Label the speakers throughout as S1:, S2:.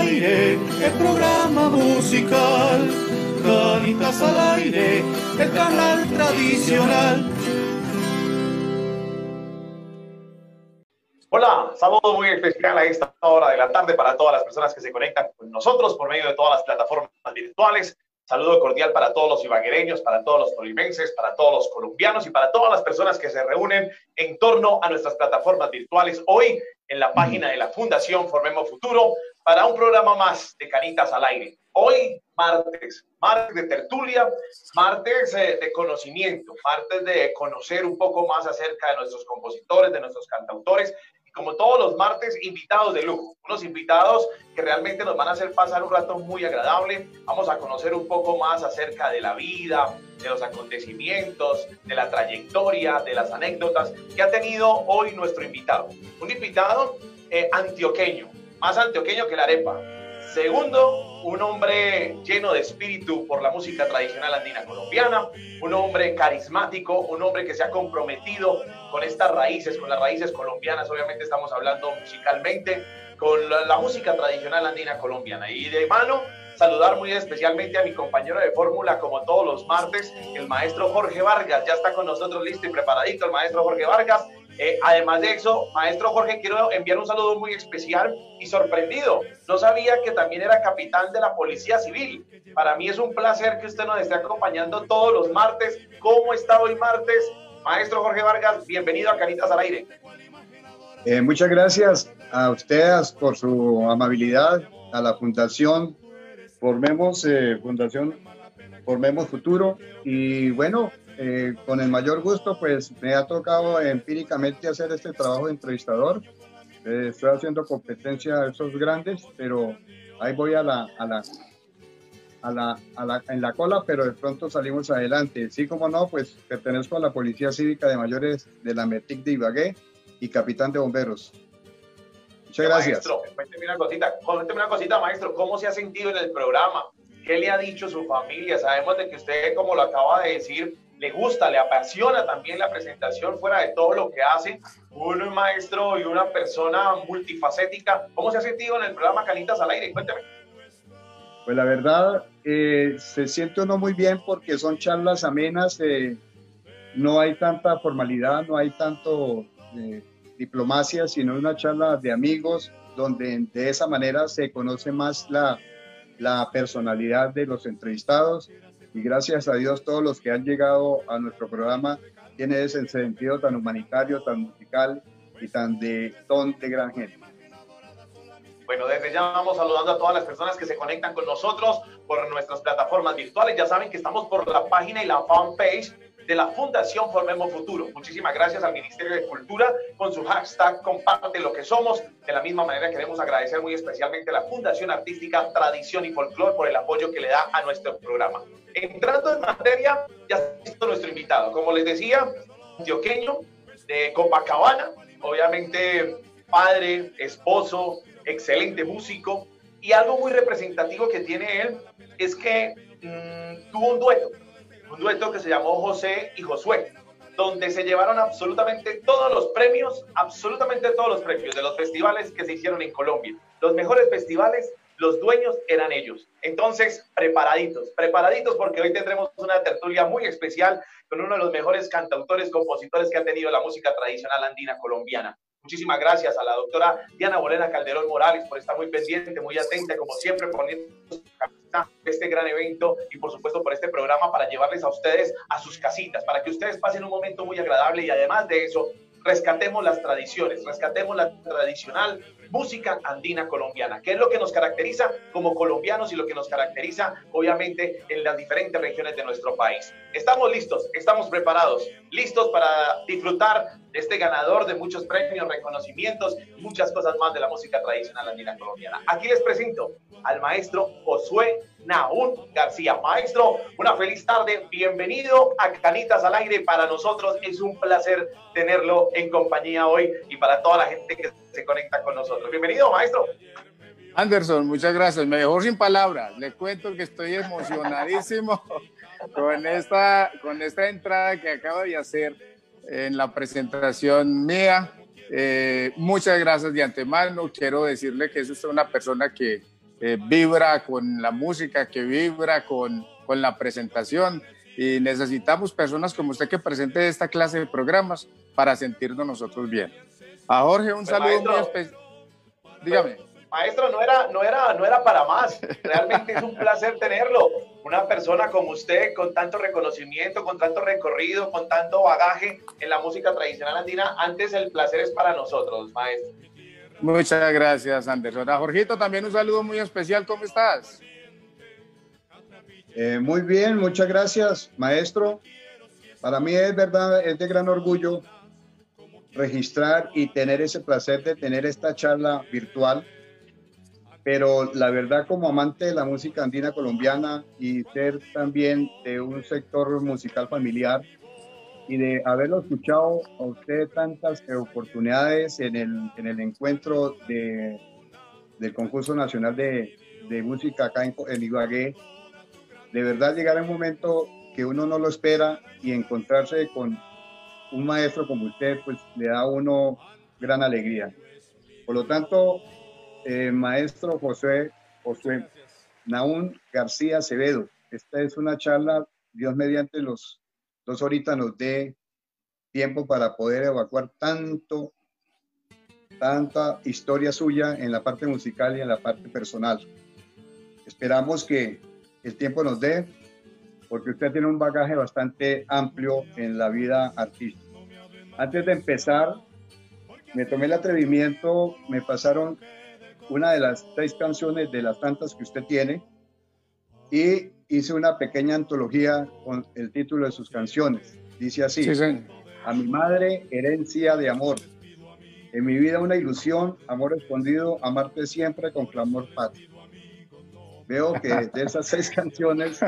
S1: aire, el programa musical. Canitas al aire, el canal tradicional.
S2: Hola, saludo muy especial a esta hora de la tarde para todas las personas que se conectan con nosotros por medio de todas las plataformas virtuales. Saludo cordial para todos los ibaguereños, para todos los tolimenses, para todos los colombianos y para todas las personas que se reúnen en torno a nuestras plataformas virtuales hoy en la página de la Fundación Formemos Futuro para un programa más de Canitas al Aire. Hoy, martes, martes de tertulia, martes eh, de conocimiento, martes de conocer un poco más acerca de nuestros compositores, de nuestros cantautores como todos los martes, invitados de lujo, unos invitados que realmente nos van a hacer pasar un rato muy agradable. Vamos a conocer un poco más acerca de la vida, de los acontecimientos, de la trayectoria, de las anécdotas que ha tenido hoy nuestro invitado. Un invitado eh, antioqueño, más antioqueño que la arepa. Segundo, un hombre lleno de espíritu por la música tradicional andina colombiana, un hombre carismático, un hombre que se ha comprometido con estas raíces, con las raíces colombianas, obviamente estamos hablando musicalmente, con la, música tradicional andina colombiana. Y de mano, saludar muy especialmente a mi compañero de fórmula, como todos los martes, el maestro Jorge Vargas. Ya está con nosotros listo y preparadito el maestro Jorge Vargas. Eh, además de eso, maestro Jorge, quiero enviar un saludo muy especial y sorprendido. No sabía que también era capitán de la Policía Civil. Para mí es un placer que usted nos esté acompañando todos los martes. ¿Cómo está hoy martes? Maestro Jorge Vargas, bienvenido a Canitas al Aire.
S3: Eh, muchas gracias a ustedes por su amabilidad, a la Fundación Formemos eh, Fundación Formemos Futuro y bueno, eh, con el mayor gusto, pues me ha tocado empíricamente hacer este trabajo de entrevistador. Eh, estoy haciendo competencia a esos grandes, pero ahí voy a la, a la, a la, a la, en la cola, pero de pronto salimos adelante. Sí, como no, pues pertenezco a la Policía Cívica de Mayores de la METIC de Ibagué y capitán de bomberos. Muchas gracias.
S2: Maestro, cuénteme una cosita, cuénteme una cosita, maestro, ¿cómo se ha sentido en el programa? ¿Qué le ha dicho su familia? Sabemos de que usted, como lo acaba de decir, le gusta, le apasiona también la presentación fuera de todo lo que hace. Un maestro y una persona multifacética. ¿Cómo se ha sentido en el programa Canitas al Aire? Cuénteme.
S3: Pues la verdad, eh, se siente uno muy bien porque son charlas amenas, eh, no hay tanta formalidad, no hay tanto eh, diplomacia, sino una charla de amigos donde de esa manera se conoce más la, la personalidad de los entrevistados y gracias a Dios todos los que han llegado a nuestro programa tienen ese sentido tan humanitario, tan musical y tan de ton de gran gente.
S2: Bueno, desde ya vamos saludando a todas las personas que se conectan con nosotros por nuestras plataformas virtuales. Ya saben que estamos por la página y la fanpage de la Fundación Formemos Futuro. Muchísimas gracias al Ministerio de Cultura con su hashtag Comparte lo que somos. De la misma manera queremos agradecer muy especialmente a la Fundación Artística Tradición y Folklore por el apoyo que le da a nuestro programa. Entrando en materia, ya está nuestro invitado. Como les decía, antioqueño de Copacabana, obviamente padre, esposo, excelente músico. Y algo muy representativo que tiene él es que mm, tuvo un dueto un dueto que se llamó José y Josué, donde se llevaron absolutamente todos los premios, absolutamente todos los premios de los festivales que se hicieron en Colombia. Los mejores festivales, los dueños eran ellos. Entonces, preparaditos, preparaditos porque hoy tendremos una tertulia muy especial con uno de los mejores cantautores, compositores que ha tenido la música tradicional andina colombiana. Muchísimas gracias a la doctora Diana Bolena Calderón Morales por estar muy pendiente, muy atenta, como siempre, poniendo este gran evento y por supuesto por este programa para llevarles a ustedes a sus casitas, para que ustedes pasen un momento muy agradable y además de eso, rescatemos las tradiciones, rescatemos la tradicional música andina colombiana, que es lo que nos caracteriza como colombianos y lo que nos caracteriza obviamente en las diferentes regiones de nuestro país. Estamos listos, estamos preparados, listos para disfrutar este ganador de muchos premios, reconocimientos muchas cosas más de la música tradicional andina colombiana. Aquí les presento al maestro Josué Naún García. Maestro, una feliz tarde, bienvenido a Canitas al Aire. Para nosotros es un placer tenerlo en compañía hoy y para toda la gente que se conecta con nosotros. Bienvenido, maestro.
S4: Anderson, muchas gracias. Me dejó sin palabras. Le cuento que estoy emocionadísimo con esta, con esta entrada que acaba de hacer en la presentación mía. Eh, muchas gracias de antemano. Quiero decirle que es usted una persona que eh, vibra con la música, que vibra con, con la presentación. Y necesitamos personas como usted que presente esta clase de programas para sentirnos nosotros bien. A Jorge, un pues, saludo muy especial. Dígame.
S2: Maestro, no era, no, era, no era para más. Realmente es un placer tenerlo. Una persona como usted, con tanto reconocimiento, con tanto recorrido, con tanto bagaje en la música tradicional andina. Antes el placer es para nosotros, maestro.
S4: Muchas gracias, Anderson. A Jorgito también un saludo muy especial. ¿Cómo estás?
S3: Eh, muy bien, muchas gracias, maestro. Para mí es verdad, es de gran orgullo registrar y tener ese placer de tener esta charla virtual pero la verdad como amante de la música andina colombiana y ser también de un sector musical familiar y de haberlo escuchado a usted tantas oportunidades en el, en el encuentro de, del concurso nacional de, de música acá en, en Ibagué, de verdad llegar a un momento que uno no lo espera y encontrarse con un maestro como usted, pues le da a uno gran alegría. Por lo tanto, eh, maestro José, José Naún García Acevedo. Esta es una charla, Dios mediante los dos horitas nos dé tiempo para poder evacuar tanto, tanta historia suya en la parte musical y en la parte personal. Esperamos que el tiempo nos dé, porque usted tiene un bagaje bastante amplio en la vida artística. Antes de empezar, me tomé el atrevimiento, me pasaron una de las seis canciones de las tantas que usted tiene y hice una pequeña antología con el título de sus canciones. Dice así, a mi madre, herencia de amor. En mi vida una ilusión, amor escondido, amarte siempre con clamor patrio. Veo que de esas seis canciones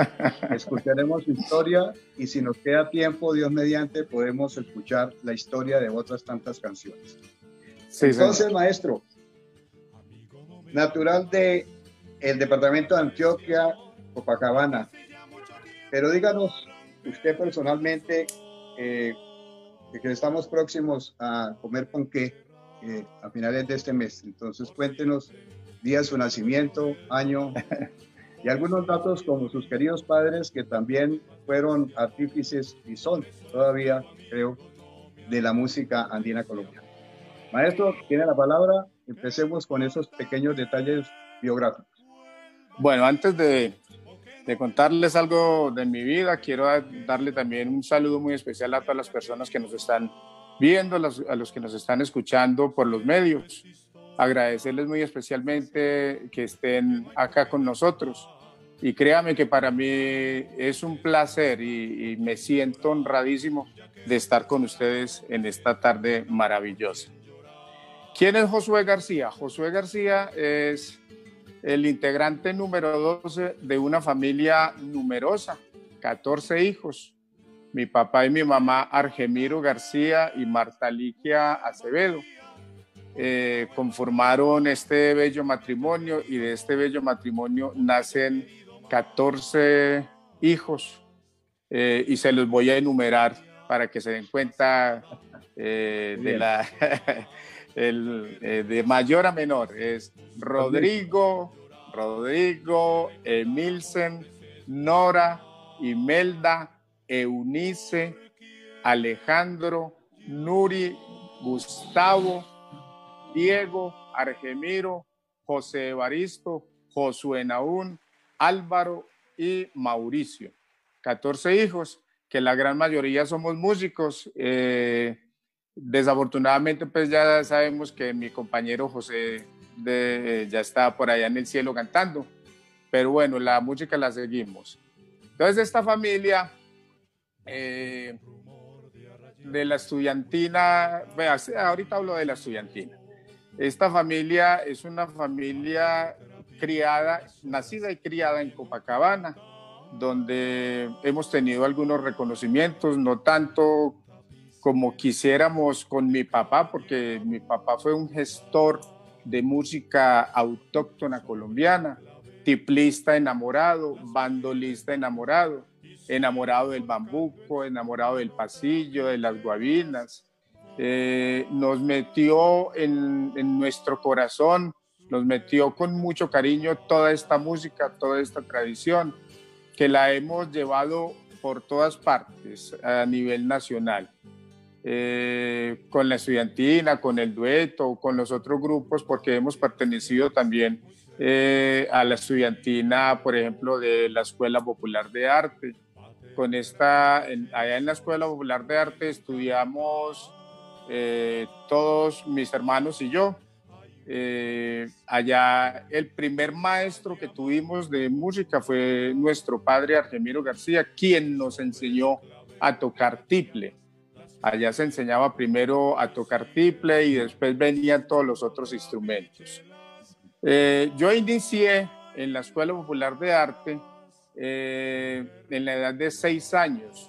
S3: escucharemos su historia y si nos queda tiempo, Dios mediante, podemos escuchar la historia de otras tantas canciones. Entonces, maestro, natural de el departamento de Antioquia, Copacabana. Pero díganos, usted personalmente, eh, que estamos próximos a comer ponqué eh, a finales de este mes. Entonces, cuéntenos día de su nacimiento, año y algunos datos como sus queridos padres que también fueron artífices y son todavía, creo, de la música andina colombiana. Maestro, tiene la palabra Empecemos con esos pequeños detalles biográficos.
S4: Bueno, antes de, de contarles algo de mi vida, quiero darle también un saludo muy especial a todas las personas que nos están viendo, a los que nos están escuchando por los medios. Agradecerles muy especialmente que estén acá con nosotros. Y créame que para mí es un placer y, y me siento honradísimo de estar con ustedes en esta tarde maravillosa. ¿Quién es Josué García? Josué García es el integrante número 12 de una familia numerosa, 14 hijos. Mi papá y mi mamá, Argemiro García y Marta Ligia Acevedo, eh, conformaron este bello matrimonio y de este bello matrimonio nacen 14 hijos eh, y se los voy a enumerar para que se den cuenta eh, de la... el, eh, de mayor a menor es Rodrigo, Rodrigo, Emilsen, Nora, Imelda, Eunice, Alejandro, Nuri, Gustavo, Diego, Argemiro, José Evaristo, Josué Naún, Álvaro y Mauricio. 14 hijos, que la gran mayoría somos músicos. Eh, Desafortunadamente, pues ya sabemos que mi compañero José ya está por allá en el cielo cantando, pero bueno, la música la seguimos. Entonces, esta familia eh, de la estudiantina, ahorita hablo de la estudiantina. Esta familia es una familia criada, nacida y criada en Copacabana, donde hemos tenido algunos reconocimientos, no tanto como quisiéramos con mi papá, porque mi papá fue un gestor de música autóctona colombiana, tiplista enamorado, bandolista enamorado, enamorado del bambuco, enamorado del pasillo, de las guabinas. Eh, nos metió en, en, nuestro corazón nos metió con mucho cariño toda esta música, toda esta tradición, que la hemos llevado por todas partes a nivel nacional. Eh, con la estudiantina, con el dueto, con los otros grupos, porque hemos pertenecido también eh, a la estudiantina, por ejemplo, de la Escuela Popular de Arte. Con esta, allá en la Escuela Popular de Arte estudiamos eh, todos mis hermanos y yo. allá el primer maestro que tuvimos de música fue nuestro padre Argemiro García, quien nos enseñó a tocar tiple. Allá se enseñaba primero a tocar tiple y después venían todos los otros instrumentos. Eh, yo inicié en la Escuela Popular de Arte eh, en la edad de seis años.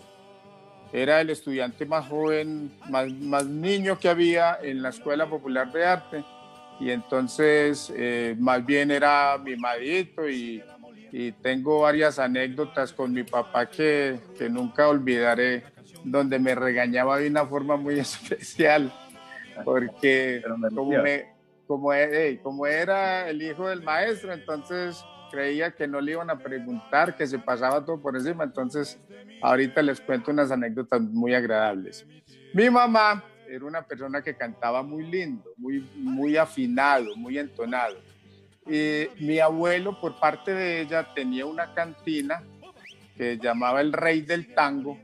S4: Era el estudiante más joven, más, más niño que había en la Escuela Popular de Arte. Y entonces, eh, más bien era mi madito y, y, tengo varias anécdotas con mi papá que, que nunca olvidaré donde me regañaba de una forma muy especial, porque como, e, como, era el hijo del maestro, entonces creía que no le iban a preguntar, que se pasaba todo por encima, entonces ahorita les cuento unas anécdotas muy agradables. Mi mamá era una persona que cantaba muy lindo, muy, muy afinado, muy entonado. Y mi abuelo, por parte de ella, tenía una cantina que llamaba El Rey del Tango,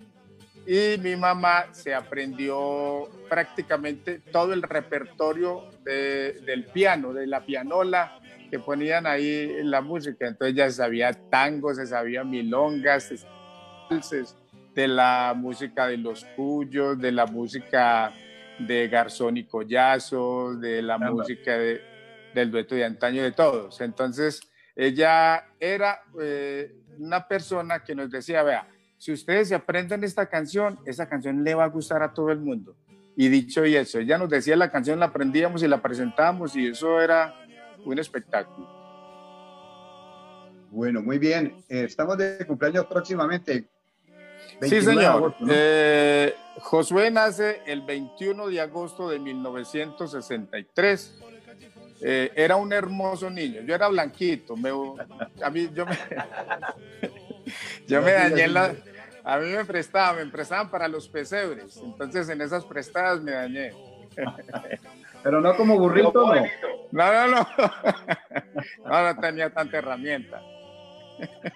S4: y mi mamá se aprendió prácticamente todo el repertorio del piano, de la pianola que ponían ahí en la música. Entonces ya sabía tango, se sabía milongas, de la música de los cuyos, de la música de Garzón y Collazo, de la música del dueto de antaño, de todos. Entonces ella era eh, una persona que nos decía, vea, si ustedes se aprenden esta canción, esa canción le va a gustar a todo el mundo. Y dicho y eso, ella nos decía la canción, la aprendíamos y la presentábamos y eso era un espectáculo.
S3: Bueno, muy bien. Eh, estamos de cumpleaños próximamente.
S4: sí, señor. Eh, Josué nace el 21 de agosto de 1963. Eh, era un hermoso niño. Yo era blanquito. Me, a mí, yo me, yo me dañé la, a mí me prestaban, me prestaban para los pesebres. Entonces en esas prestadas me dañé.
S3: Pero no como burrito, no.
S4: No, no, no. No, no tenía tanta herramienta.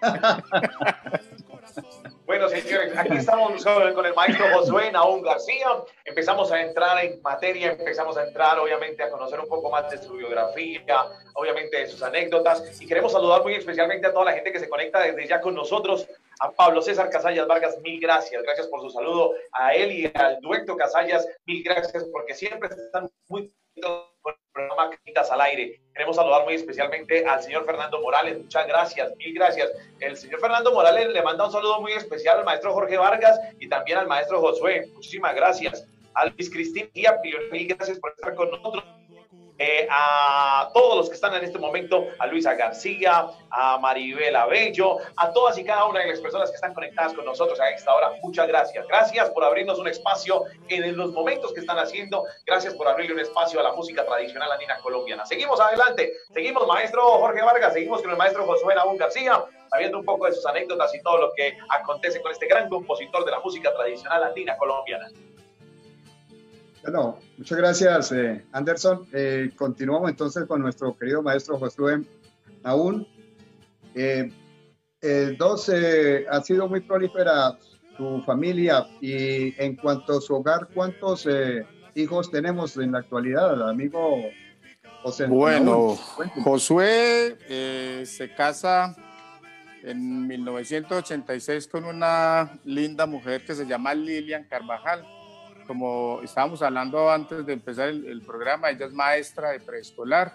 S2: Bueno, señores, aquí estamos con el maestro Josué Naún García. Empezamos a entrar en materia, empezamos a entrar, obviamente, a conocer un poco más de su biografía, obviamente de sus anécdotas. Y queremos saludar muy especialmente a toda la gente que se conecta desde ya con nosotros. A Pablo César Casallas Vargas, mil gracias. Gracias por su saludo. A él y al dueto Casallas, mil gracias porque siempre están muy programa Quitas al Aire. Queremos saludar muy especialmente al señor Fernando Morales. Muchas gracias, mil gracias. El señor Fernando Morales le manda un saludo muy especial al maestro Jorge Vargas y también al maestro Josué. Muchísimas gracias. A Luis Cristín mil gracias por estar con nosotros. Eh, a todos los que están en este momento, a Luisa García, a Maribel Abello, a todas y cada una de las personas que están conectadas con nosotros a esta hora, muchas gracias. Gracias por abrirnos un espacio en los momentos que están haciendo. Gracias por abrirle un espacio a la música tradicional andina colombiana. Seguimos adelante, seguimos maestro Jorge Vargas, seguimos con el maestro Josué Nabún García, sabiendo un poco de sus anécdotas y todo lo que acontece con este gran compositor de la música tradicional andina colombiana.
S3: Bueno, muchas gracias, eh, Anderson. Eh, continuamos entonces con nuestro querido maestro Josué Aún. Eh, dos, ha sido muy prolífera su familia y en cuanto a su hogar, ¿cuántos hijos tenemos en la actualidad, amigo
S4: José? Bueno, Josué se casa en 1986 con una linda mujer que se llama Lilian Carvajal como estábamos hablando antes de empezar el, programa, ella es maestra de preescolar.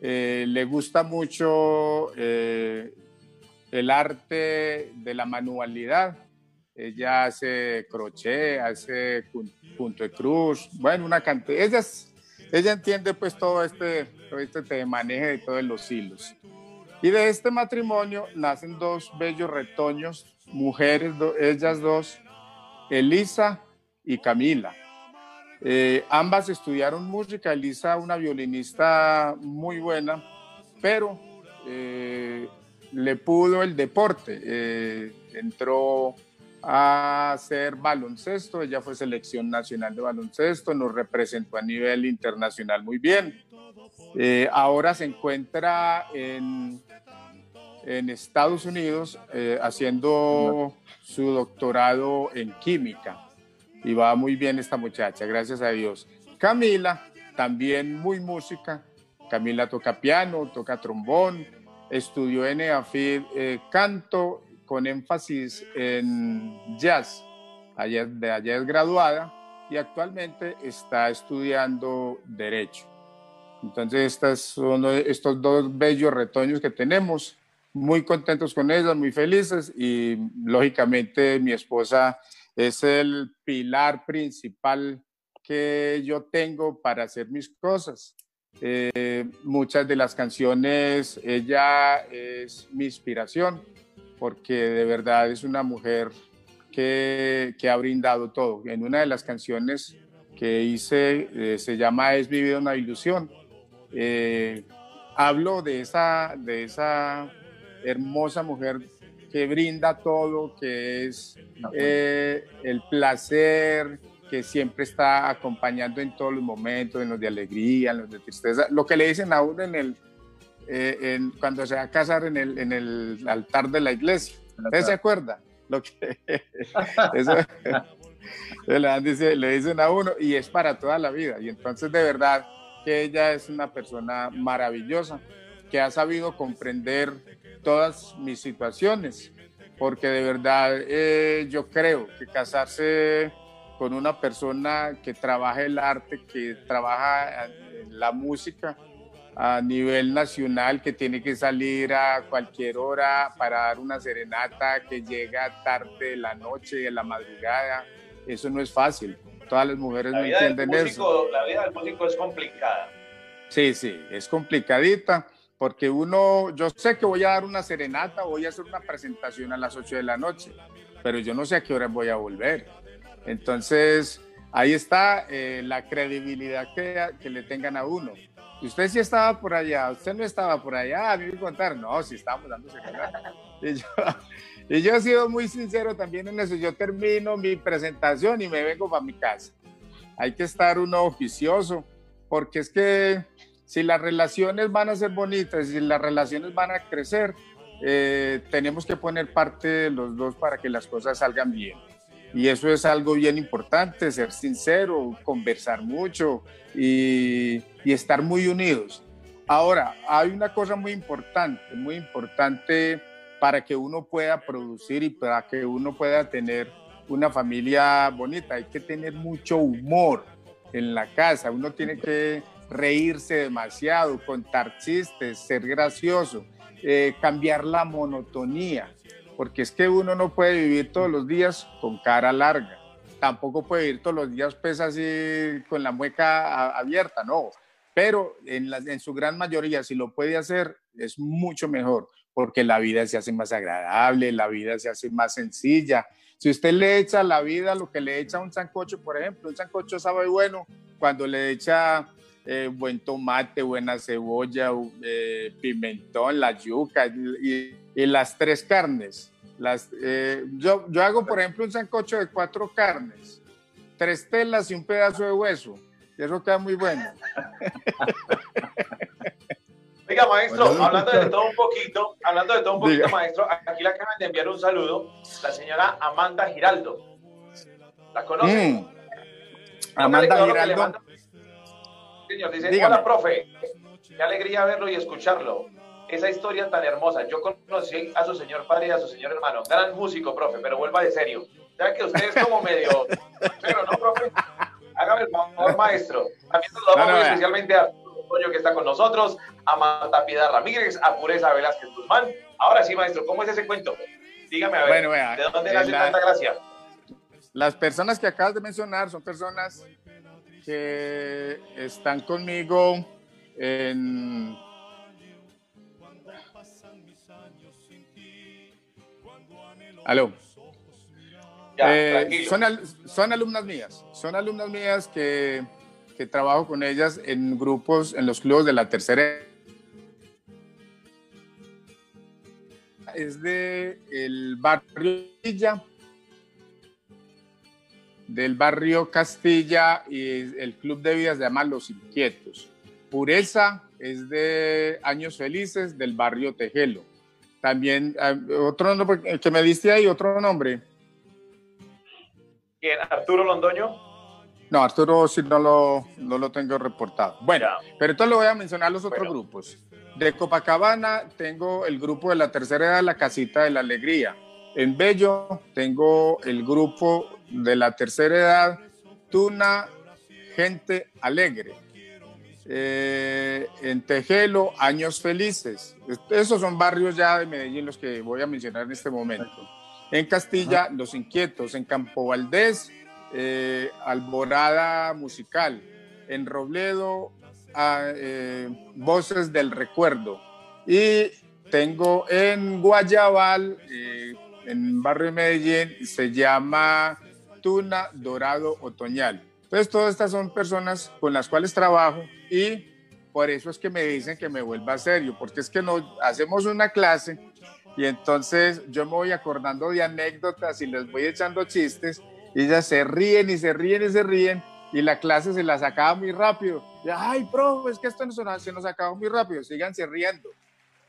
S4: Eh, le gusta mucho eh, el arte de la manualidad. Ella hace crochet, hace punto de cruz, bueno, una cantidad. Ella, ella entiende pues todo este, todo este manejo de todos los hilos. Y de este matrimonio nacen dos bellos retoños, mujeres, ellas dos, Elisa y Camila. Eh, ambas estudiaron música, Elisa una violinista muy buena, pero eh, le pudo el deporte. Eh, entró a hacer baloncesto, ella fue selección nacional de baloncesto, nos representó a nivel internacional muy bien. ahora se encuentra en, en Estados Unidos haciendo su doctorado en química y va muy bien esta muchacha, gracias a Dios. Camila, también muy música. Camila toca piano, toca trombón, estudió en EAFID eh, canto con énfasis en jazz. Allá, de allá es graduada y actualmente está estudiando Derecho. Entonces, estos son estos dos bellos retoños que tenemos. Muy contentos con ellas, muy felices y lógicamente mi esposa es el pilar principal que yo tengo para hacer mis cosas. Eh, muchas de las canciones, ella es mi inspiración, porque de verdad es una mujer que, que ha brindado todo. En una de las canciones que hice, eh, se llama Es vivido una ilusión. Eh, hablo de esa, de esa hermosa mujer que brinda todo, que es eh, el placer, que siempre está acompañando en todos los momentos, en los de alegría, en los de tristeza. Lo que le dicen a uno en el, eh, cuando se va a casar en el, en el altar de la iglesia. ¿Usted se acuerda? Lo que, eso, le, le dicen a uno y es para toda la vida. Y entonces de verdad que ella es una persona maravillosa que ha sabido comprender todas mis situaciones, porque de verdad eh, yo creo que casarse con una persona que trabaja el arte, que trabaja la música a nivel nacional, que tiene que salir a cualquier hora para dar una serenata, que llega tarde de la noche, de la madrugada, eso no es fácil. Todas las mujeres no entienden eso.
S2: La vida del músico es complicada.
S4: Sí, sí, es complicadita porque uno, yo sé que voy a dar una serenata, voy a hacer una presentación a las 8 de la noche, pero yo no sé a qué hora voy a volver. Entonces, ahí está eh, la credibilidad que, le tengan a uno. Usted sí estaba por allá, usted no estaba por allá, a mí me contar, no, si estábamos dando serenata. Y yo, y yo he sido muy sincero también en eso, yo termino mi presentación y me vengo para mi casa. Hay que estar uno oficioso, porque es que si las relaciones van a ser bonitas, si las relaciones van a crecer, eh, tenemos que poner parte de los dos para que las cosas salgan bien. Y eso es algo bien importante, ser sincero, conversar mucho y, y estar muy unidos. Ahora, hay una cosa muy importante, muy importante para que uno pueda producir y para que uno pueda tener una familia bonita. Hay que tener mucho humor en la casa. Uno tiene que reírse demasiado, contar chistes, ser gracioso, eh, cambiar la monotonía, porque es que uno no puede vivir todos los días con cara larga, tampoco puede vivir todos los días pues así con la mueca abierta, no, pero en, su gran mayoría si lo puede hacer es mucho mejor, porque la vida se hace más agradable, la vida se hace más sencilla. Si usted le echa la vida lo que le echa un sancocho, por ejemplo, un sancocho sabe bueno cuando le echa eh, buen tomate, buena cebolla, eh, pimentón, la yuca y, las tres carnes. Las, eh, yo, yo hago, por ejemplo, un sancocho de cuatro carnes, tres telas y un pedazo de hueso. Y eso queda muy bueno.
S2: Oiga, maestro, hablando de todo un poquito, hablando de todo un poquito, maestro, aquí le acaban de enviar un saludo la señora Amanda Giraldo. ¿La conoce? Mm.
S4: Amanda Giraldo
S2: señor. Dice, hola, profe. Qué alegría verlo y escucharlo. Esa historia tan hermosa. Yo conocí a su señor padre y a su señor hermano. Gran músico, profe, pero vuelva de serio. Ya que usted es como medio... pero no, profe. Hágame el favor, maestro. También saludamos muy especialmente a Toño que está con nosotros, a Marta Piedad Ramírez, a Pureza Velázquez Guzmán. Ahora sí, maestro, ¿cómo es ese cuento? Dígame a ver, ¿de dónde nace tanta gracia?
S4: Las personas que acabas de mencionar son personas que están conmigo en...
S2: Aló.
S4: Eh, son, son alumnas mías, son alumnas mías que, que trabajo con ellas en grupos, en los clubes de la tercera. Es de el barrio del barrio Castilla y el club de vida se llama Los Inquietos. Pureza es de Años Felices del barrio Tejelo. También ah, otro nombre que me diste ahí, otro nombre.
S2: ¿Quién? ¿Arturo Londoño?
S4: No, Arturo sí no lo, no lo tengo reportado. Bueno, pero entonces le voy a mencionar los otros grupos. De Copacabana tengo el grupo de la tercera edad, la Casita de la Alegría. En Bello tengo el grupo de la tercera edad, Tuna, Gente Alegre. Eh, en Tejelo, Años Felices. Esos son barrios ya de Medellín los que voy a mencionar en este momento. En Castilla, Los Inquietos. En Campo Valdés, eh, Alborada Musical. En Robledo, eh, Voces del Recuerdo. Y tengo en Guayabal, en Barrio de Medellín, se llama Tuna Dorado Otoñal. Entonces, todas estas son personas con las cuales trabajo y por eso es que me dicen que me vuelva serio, porque es que no hacemos una clase y entonces yo me voy acordando de anécdotas y les voy echando chistes y ellas se ríen y se ríen y se ríen y la clase se las acaba muy rápido. Y, Ay, profe, es que esto se nos acaba muy rápido, síganse riendo.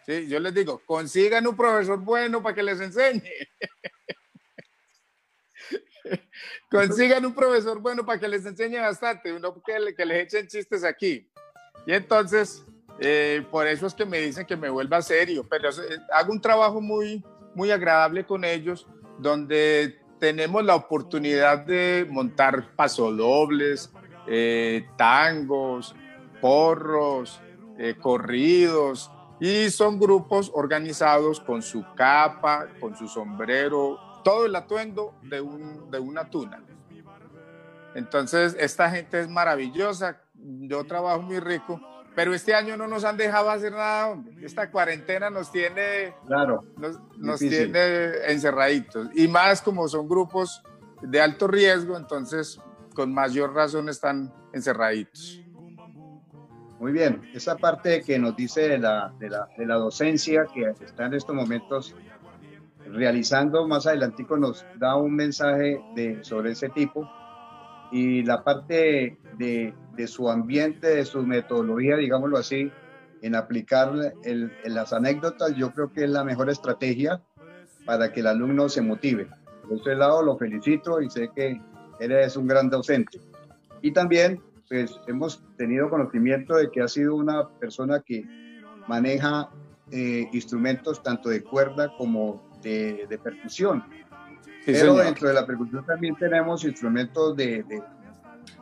S4: Yo les digo, consigan un profesor bueno para que les enseñe. consigan un profesor bueno para que les enseñe bastante, no que, que les echen chistes aquí. Y entonces, eh, por eso es que me dicen que me vuelva serio, pero eh, hago un trabajo muy, muy agradable con ellos, donde tenemos la oportunidad de montar pasodobles, eh, tangos, porros, corridos, y son grupos organizados con su capa, con su sombrero, todo el atuendo de, un, de una tuna. Entonces, esta gente es maravillosa, yo trabajo muy rico, pero este año no nos han dejado hacer nada, esta cuarentena nos tiene,
S3: claro,
S4: nos, tiene encerraditos. Y más como son grupos de alto riesgo, entonces con mayor razón están encerraditos.
S3: Muy bien, esa parte que nos dice de la, de la, de la docencia que está en estos momentos realizando, más adelantico nos da un mensaje de, sobre ese tipo y la parte de, de su ambiente, de su metodología, digámoslo así, en aplicar el, las anécdotas, yo creo que es la mejor estrategia para que el alumno se motive. Por este lado lo felicito y sé que eres un gran docente. Y también, pues, hemos tenido conocimiento de que ha sido una persona que maneja eh, instrumentos tanto de cuerda como de, de percusión. Pero dentro de la percusión también tenemos instrumentos de,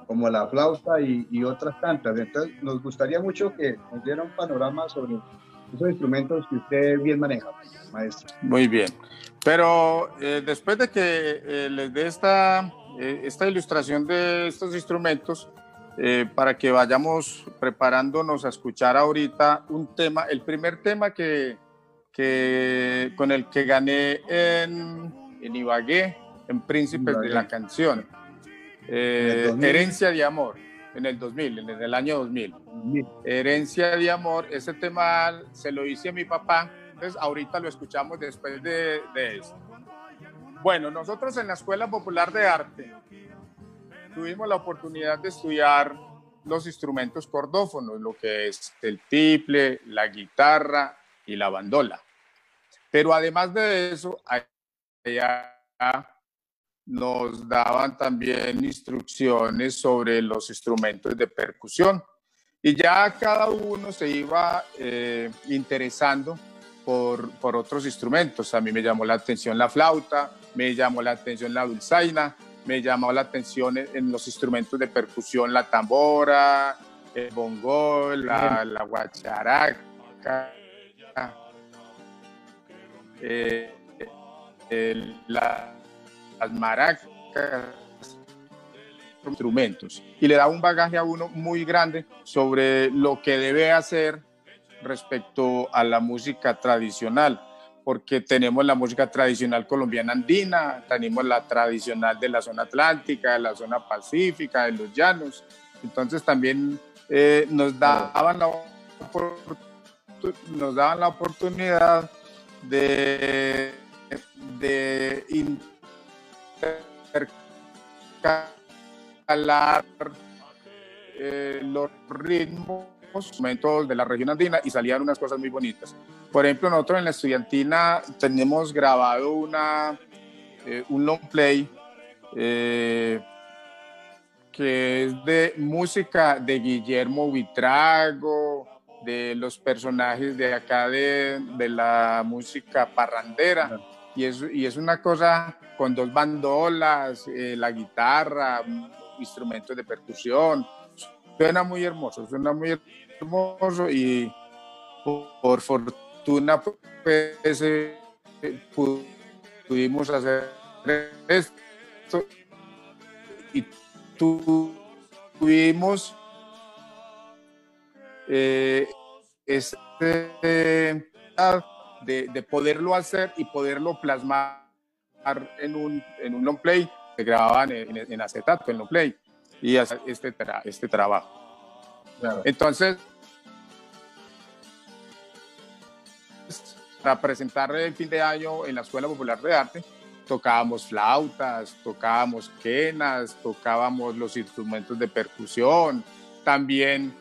S3: como la flauta y, otras tantas. Entonces, nos gustaría mucho que nos diera un panorama sobre esos instrumentos que usted bien maneja, maestro.
S4: Muy bien. Pero eh, después de que eh, les dé esta, eh, esta ilustración de estos instrumentos, para que vayamos preparándonos a escuchar ahorita un tema, el primer tema que, que con el que gané en en Ibagué, en Príncipes de la Canción. Eh, Herencia de Amor, en el 2000, en el año 2000. Herencia de Amor, ese tema se lo hice a mi papá, entonces ahorita lo escuchamos después de, de esto. Bueno, nosotros en la Escuela Popular de Arte tuvimos la oportunidad de estudiar los instrumentos cordófonos, lo que es el tiple, la guitarra y la bandola. Pero además de eso, hay nos daban también instrucciones sobre los instrumentos de percusión y ya cada uno se iba eh, interesando por, por, otros instrumentos. A mí me llamó la atención la flauta, me llamó la atención la dulzaina, me llamó la atención en los instrumentos de percusión la tambora, el bongo, la, la guacharaca. Eh, las maracas, instrumentos. Y le da un bagaje a uno muy grande sobre lo que debe hacer respecto a la música tradicional. porque tenemos la música tradicional colombiana andina, tenemos la tradicional de la zona atlántica, de la zona pacífica, de los llanos. Entonces también eh, nos, daban la, nos daban la oportunidad de, de intercalar eh, los ritmos momentos de la región andina y salían unas cosas muy bonitas. Por ejemplo, nosotros en la estudiantina tenemos grabado una, eh, un long play eh, que es de música de Guillermo Vitrago, de los personajes de acá de, de la música parrandera. Y es, y es una cosa con dos bandolas, eh, la guitarra, instrumentos de percusión. Suena muy hermoso, suena muy hermoso y por, fortuna pues, eh, pudimos hacer esto y tuvimos eh, este de, de, poderlo hacer y poderlo plasmar en un, en un long play que grababan en, en, acetato, en long play y hacer este, este trabajo. Entonces, para presentar el fin de año en la Escuela Popular de Arte, tocábamos flautas, tocábamos quenas, tocábamos los instrumentos de percusión. También,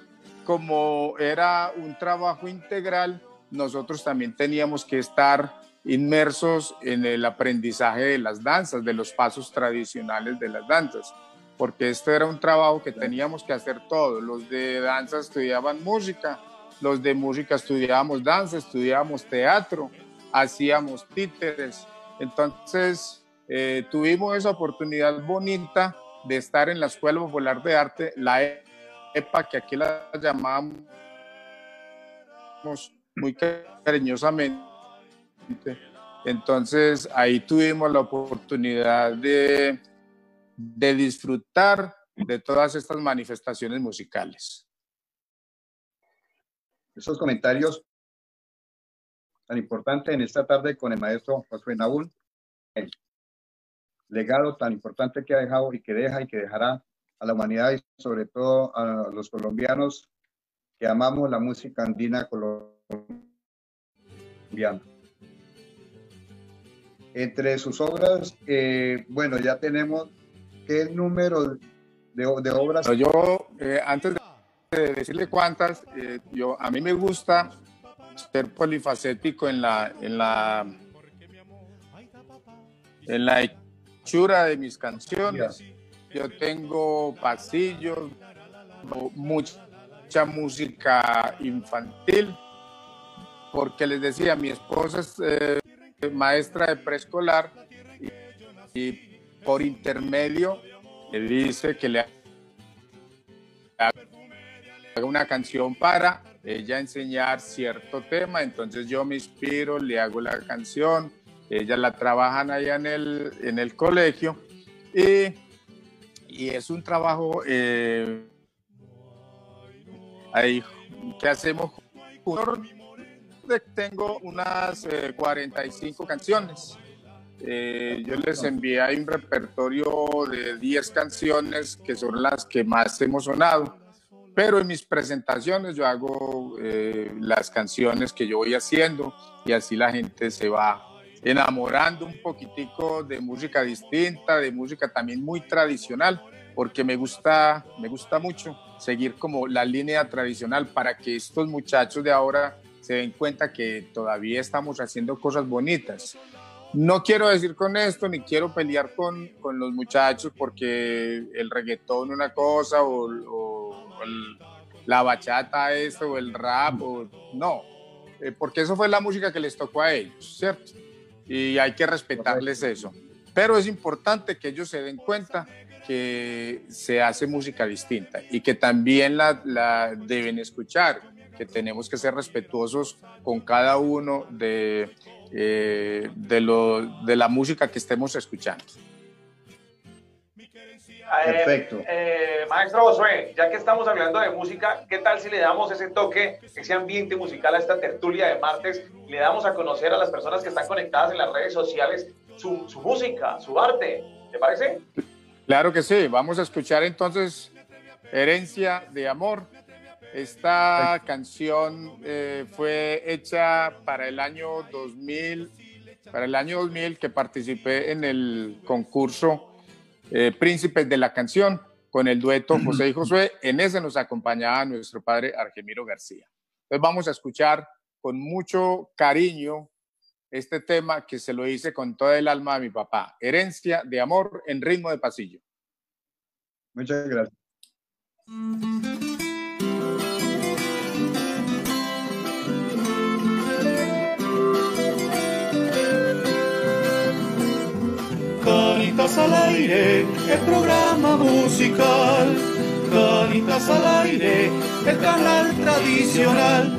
S4: como era un trabajo integral, nosotros también teníamos que estar inmersos en el aprendizaje de las danzas, de los pasos tradicionales de las danzas porque este era un trabajo que teníamos que hacer todos. Los de danza estudiaban música, los de música estudiábamos danza, estudiábamos teatro, hacíamos títeres. Entonces eh, tuvimos esa oportunidad bonita de estar en la Escuela Popular de Arte, la EPA, que aquí la llamábamos muy cariñosamente. Entonces ahí tuvimos la oportunidad de de disfrutar de todas estas manifestaciones musicales.
S3: Esos comentarios tan importantes en esta tarde con el maestro Josué Naúl, el legado tan importante que ha dejado y que deja y que dejará a la humanidad y sobre todo a los colombianos que amamos la música andina colombiana. Entre sus obras, eh, bueno, ya tenemos ¿Qué número de, de obras?
S4: Yo, eh, antes de decirle cuántas, eh, yo, a mí me gusta ser polifacético en la, en la, en la hechura de mis canciones. Yo tengo pasillos, mucha música infantil, porque les decía, mi esposa es eh, maestra de preescolar y por intermedio le dice que le haga una canción para ella enseñar cierto tema, entonces yo me inspiro, le hago la canción, ella la trabajan allá en el, en el colegio y, y es un trabajo eh, ahí que hacemos tengo unas 45 eh, canciones. Eh, yo les envié un repertorio de 10 canciones que son las que más hemos sonado, pero en mis presentaciones yo hago eh, las canciones que yo voy haciendo y así la gente se va enamorando un poquitico de música distinta, de música también muy tradicional, porque me gusta, me gusta mucho seguir como la línea tradicional para que estos muchachos de ahora se den cuenta que todavía estamos haciendo cosas bonitas no quiero decir con esto, ni quiero pelear con, con los muchachos porque el reggaetón una cosa o, la bachata esto o el rap, o, no, eh, porque eso fue la música que les tocó a ellos, ¿cierto? Y hay que respetarles eso. Pero es importante que ellos se den cuenta que se hace música distinta y que también la, la deben escuchar, que tenemos que ser respetuosos con cada uno de eh, de, lo, de la música que estemos escuchando.
S3: Perfecto.
S2: Eh, maestro Josué, ya que estamos hablando de música, ¿qué tal si le damos ese toque, ese ambiente musical a esta tertulia de martes? Le damos a conocer a las personas que están conectadas en las redes sociales su, su música, su arte. ¿Te parece?
S4: Claro que sí. Vamos a escuchar entonces Herencia de Amor. Esta canción eh, fue hecha para el año 2000, para el año 2000 que participé en el concurso eh, Príncipes de la Canción con el dueto José y Josué. En ese nos acompañaba nuestro padre Argemiro García. Entonces vamos a escuchar con mucho cariño este tema que se lo hice con toda el alma a mi papá. Herencia de amor en ritmo de pasillo.
S3: Muchas gracias.
S5: Canitas al aire, el programa musical. Canitas al aire, el canal tradicional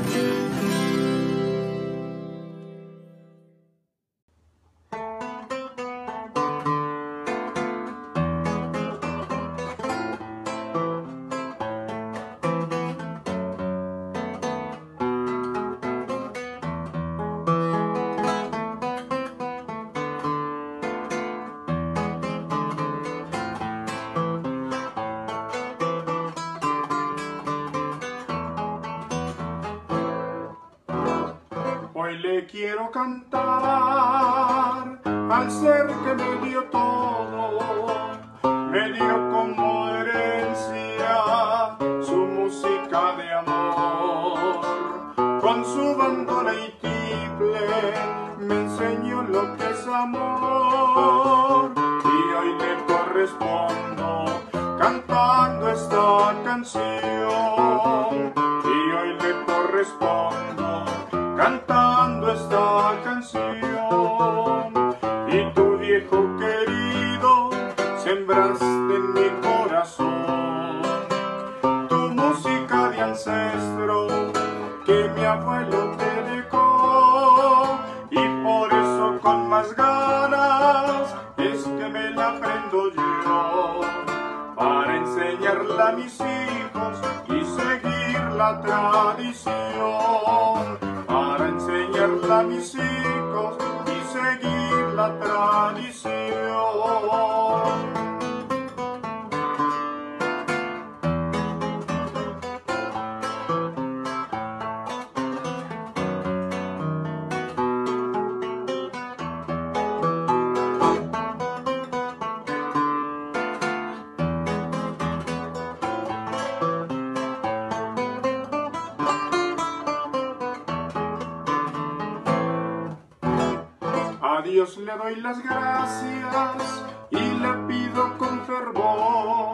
S6: le doy las gracias y le pido con fervor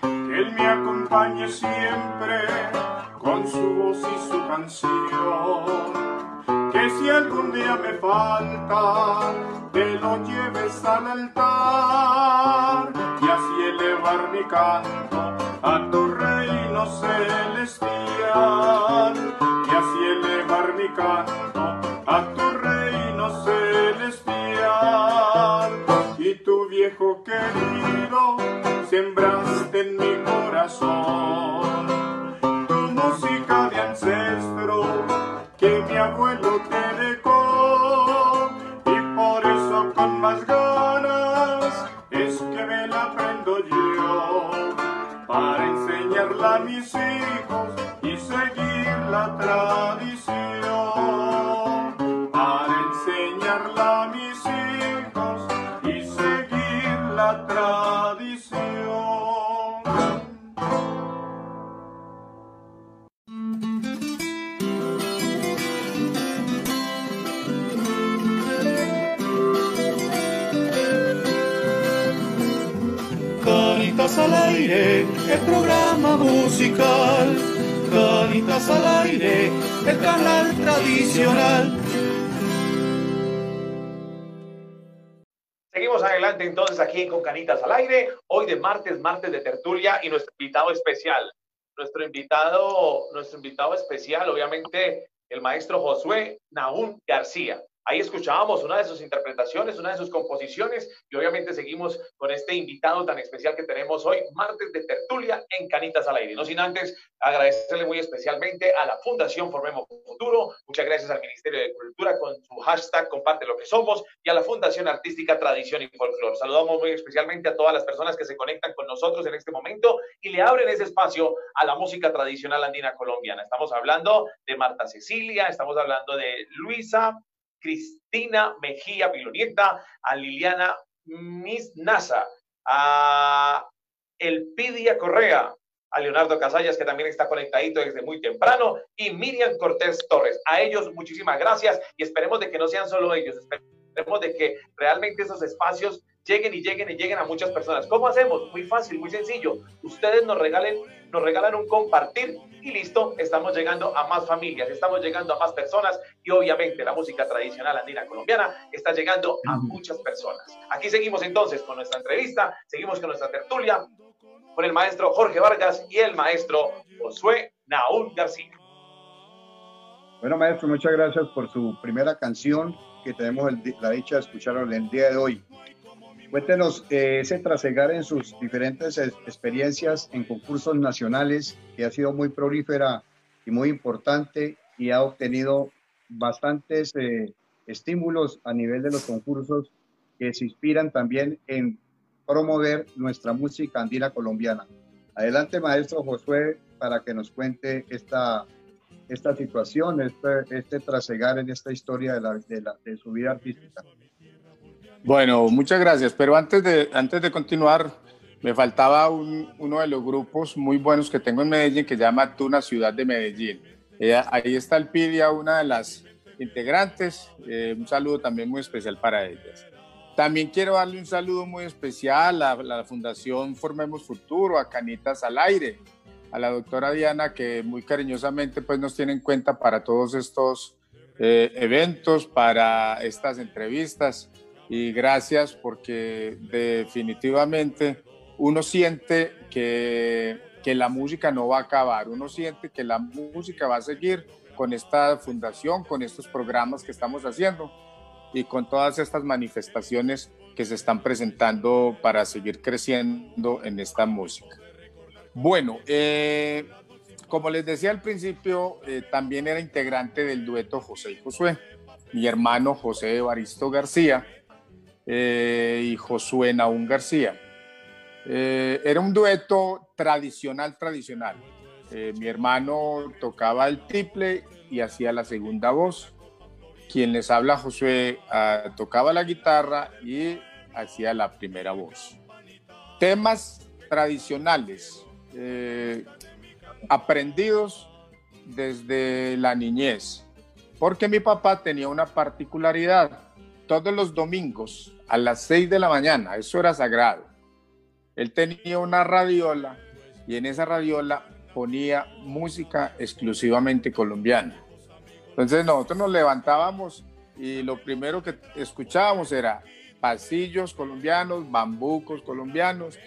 S6: que Él me acompañe siempre con su voz y su canción. Que si algún día me falta, te lo lleves al altar y así elevar mi canto a tu reino celestial.
S5: sembrar el programa musical. Canitas al aire, el canal tradicional
S2: adelante entonces aquí Con Canitas al Aire, hoy de martes, martes de tertulia y nuestro invitado especial. Nuestro invitado, nuestro invitado especial, obviamente, el maestro Josué Nahum García. Ahí escuchábamos una de sus interpretaciones, una de sus composiciones y obviamente seguimos con este invitado tan especial que tenemos hoy, martes de tertulia en Canitas al Aire. No sin antes agradecerle muy especialmente a la Fundación Formemos Futuro, muchas gracias al Ministerio de Cultura con su hashtag Comparte lo que somos y a la Fundación Artística Tradición y Folklore. Saludamos muy especialmente a todas las personas que se conectan con nosotros en este momento y le abren ese espacio a la música tradicional andina colombiana. Estamos hablando de Marta Cecilia, estamos hablando de Luisa, Cristina Mejía Pilonieta, a Liliana Misnasa, a Elpidia Correa, a Leonardo Casallas, que también está conectadito desde muy temprano, y Miriam Cortés Torres. A ellos muchísimas gracias y esperemos de que no sean solo ellos, esperemos de que realmente esos espacios lleguen y lleguen y lleguen a muchas personas. ¿Cómo hacemos? Muy fácil, muy sencillo. Ustedes nos regalen, nos regalan un compartir y listo, estamos llegando a más familias, estamos llegando a más personas y obviamente la música tradicional andina colombiana está llegando a muchas personas. Aquí seguimos entonces con nuestra entrevista, seguimos con nuestra tertulia con el maestro Jorge Vargas y el maestro Josué Naúl García.
S3: Bueno, maestro, muchas gracias por su primera canción que tenemos la dicha de escuchar el día de hoy. Cuéntenos eh, ese trasegar en sus diferentes experiencias en concursos nacionales, que ha sido muy prolífera y muy importante y ha obtenido bastantes eh, estímulos a nivel de los concursos que se inspiran también en promover nuestra música andina colombiana. Adelante, maestro Josué, para que nos cuente esta, esta situación, este, este trasegar en esta historia de, la, de, la, de su vida artística.
S4: Bueno, muchas gracias. Pero antes de, antes de continuar, me faltaba uno de los grupos muy buenos que tengo en Medellín que se llama Tuna Ciudad de Medellín. ahí está el Pidia, una de las integrantes. Eh, un saludo también muy especial para ellas. También quiero darle un saludo muy especial a la Fundación Formemos Futuro, a Canitas al Aire, a la doctora Diana, que muy cariñosamente pues, nos tiene en cuenta para todos estos eh, eventos, para estas entrevistas y gracias porque definitivamente uno siente que, que, la música no va a acabar, uno siente que la música va a seguir con esta fundación, con estos programas que estamos haciendo y con todas estas manifestaciones que se están presentando para seguir creciendo en esta música. Bueno, eh, como les decía al principio, eh, también era integrante del dueto José y Josué, mi hermano José Evaristo García, eh, y Josué Naún García. Eh, era un dueto tradicional, tradicional. Eh, mi hermano tocaba el triple y hacía la segunda voz. Quien les habla, Josué, ah, tocaba la guitarra y hacía la primera voz. Temas tradicionales, aprendidos desde la niñez, porque mi papá tenía una particularidad. Todos los domingos a las 6 de la mañana, eso era sagrado. Él tenía una radiola y en esa radiola ponía música exclusivamente colombiana. Entonces nosotros nos levantábamos y lo primero que escuchábamos era pasillos colombianos, bambucos colombianos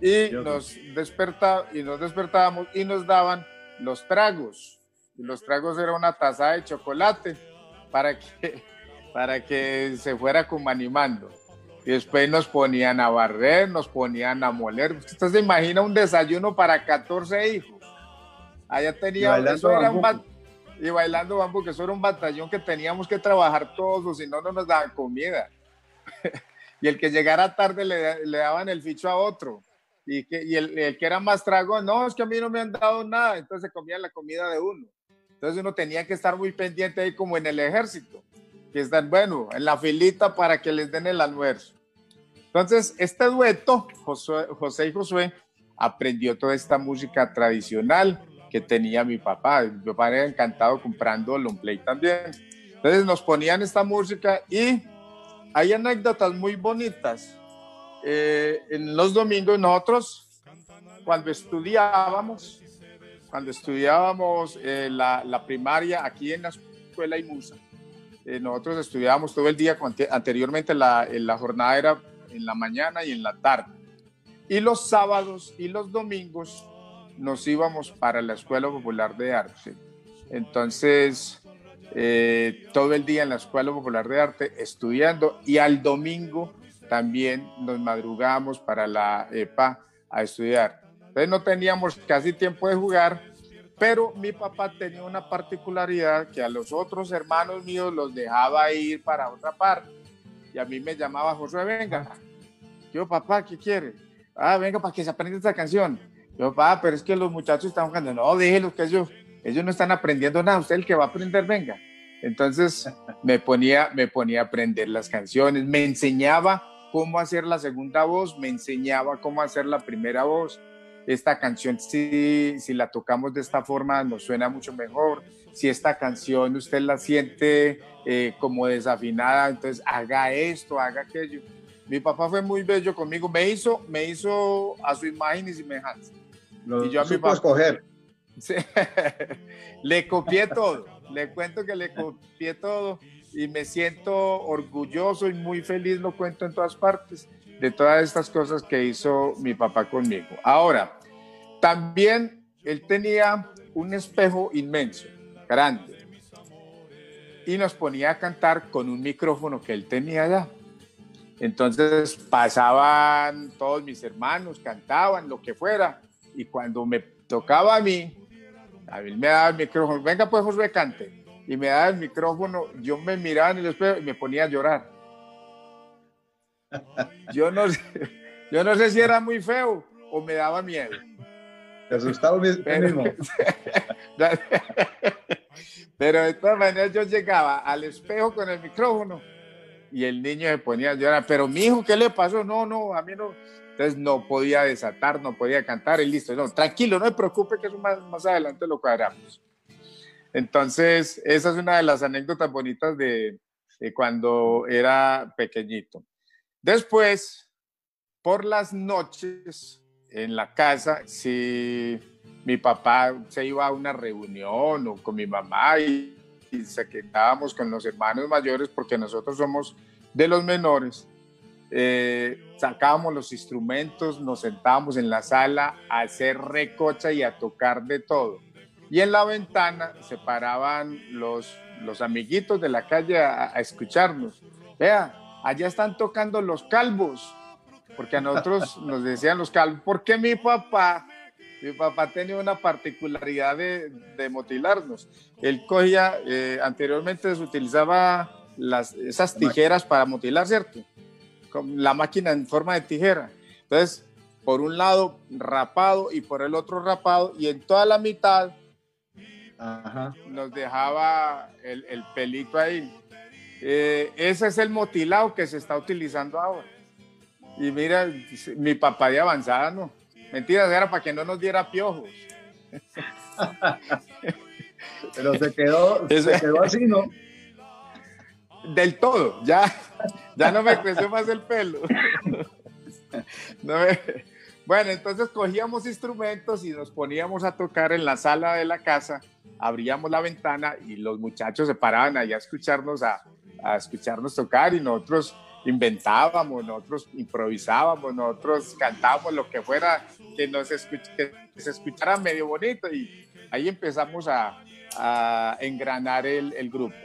S4: y nos, y nos despertábamos y nos daban los tragos. Y los tragos era una taza de chocolate para que, para que se fuera como animando. Y después nos ponían a barrer, nos ponían a moler. Usted se imagina un desayuno para 14 hijos. Allá tenía, y bailando, bambu. y bailando bambú, que eso era un batallón que teníamos que trabajar todos, o si no, no nos daban comida. y el que llegara tarde le, le daban el ficho a otro. Y, que, y el, el, que era más trago, no, es que a mí no me han dado nada, entonces se comía la comida de uno. Entonces uno tenía que estar muy pendiente ahí como en el ejército, que están, bueno, en la filita para que les den el almuerzo. Entonces, este dueto, José, y Josué, aprendió toda esta música tradicional que tenía mi papá. Mi papá era encantado comprando long play también. Entonces nos ponían esta música y hay anécdotas muy bonitas. Eh, en los domingos nosotros, cuando estudiábamos, cuando estudiábamos eh, la, la, primaria aquí en la escuela IMUSA, eh, nosotros estudiábamos todo el día, anteriormente la, la jornada era en la mañana y en la tarde. Y los sábados y los domingos nos íbamos para la Escuela Popular de Arte. Entonces, eh, todo el día en la Escuela Popular de Arte estudiando y al domingo también nos madrugamos para la EPA a estudiar. Entonces no teníamos casi tiempo de jugar, pero mi papá tenía una particularidad que a los otros hermanos míos los dejaba ir para otra parte. Y a mí me llamaba José, venga. Yo, papá, ¿qué quiere? Ah, venga, para que se aprenda esta canción. Yo, papá, pero es que los muchachos están jugando. No, déjenlos que ellos, ellos no están aprendiendo nada. Usted el que va a aprender, venga. Entonces me ponía, me ponía a aprender las canciones, me enseñaba cómo hacer la segunda voz, me enseñaba cómo hacer la primera voz. Esta canción, si, si la tocamos de esta forma, nos suena mucho mejor. Si esta canción usted la siente eh, como desafinada, entonces haga esto, haga aquello. Mi papá fue muy bello conmigo, me hizo, me hizo a su imagen y semejanza.
S3: Lo y yo a mi papá, escoger.
S4: Sí, le copié todo, le cuento que le copié todo y me siento orgulloso y muy feliz, lo cuento en todas partes, de todas estas cosas que hizo mi papá conmigo. Ahora, también él tenía un espejo inmenso, grande, y nos ponía a cantar con un micrófono que él tenía allá. Entonces pasaban todos mis hermanos, cantaban, lo que fuera, y cuando me tocaba a mí, a mí me daba el micrófono, venga pues José, cante y me daba el micrófono, yo me miraba en el espejo y me ponía a llorar. Yo no yo no sé si era muy feo o me daba miedo.
S3: Te asustaba pero, mismo.
S4: pero de todas maneras yo llegaba al espejo con el micrófono y el niño se ponía a llorar. Pero mi hijo, ¿qué le pasó? No, no, a mí no. Entonces no podía desatar, no podía cantar y listo. No, tranquilo, no me preocupe que eso más, más adelante lo cuadramos. Entonces, esa es una de las anécdotas bonitas de, cuando era pequeñito. Después, por las noches en la casa, si mi papá se iba a una reunión o con mi mamá y, se quedábamos con los hermanos mayores porque nosotros somos de los menores, eh, sacábamos los instrumentos, nos sentábamos en la sala a hacer recocha y a tocar de todo. Y en la ventana se paraban los, los amiguitos de la calle a, escucharnos. Vea, allá están tocando los calvos, porque a nosotros nos decían los calvos, porque mi papá, mi papá tenía una particularidad de, de motilarnos. Él cogía, eh, anteriormente se utilizaba las, esas tijeras para motilar, ¿cierto? Con la máquina en forma de tijera. Entonces, por un lado rapado y por el otro rapado, y en toda la mitad nos dejaba el, el pelito ahí. Eh, ese es el motilado que se está utilizando ahora. Y mira, mi papá de avanzada, no. Mentiras, era para que no nos diera piojos.
S3: Pero se quedó, se quedó así, ¿no?
S4: Del todo, ya, ya no me creció más el pelo. No me, bueno, entonces cogíamos instrumentos y nos poníamos a tocar en la sala de la casa, abríamos la ventana y los muchachos se paraban allá a escucharnos, a, escucharnos tocar y nosotros inventábamos, nosotros improvisábamos, nosotros cantábamos lo que fuera que nos que se escuchara medio bonito y ahí empezamos a, engranar el, grupo,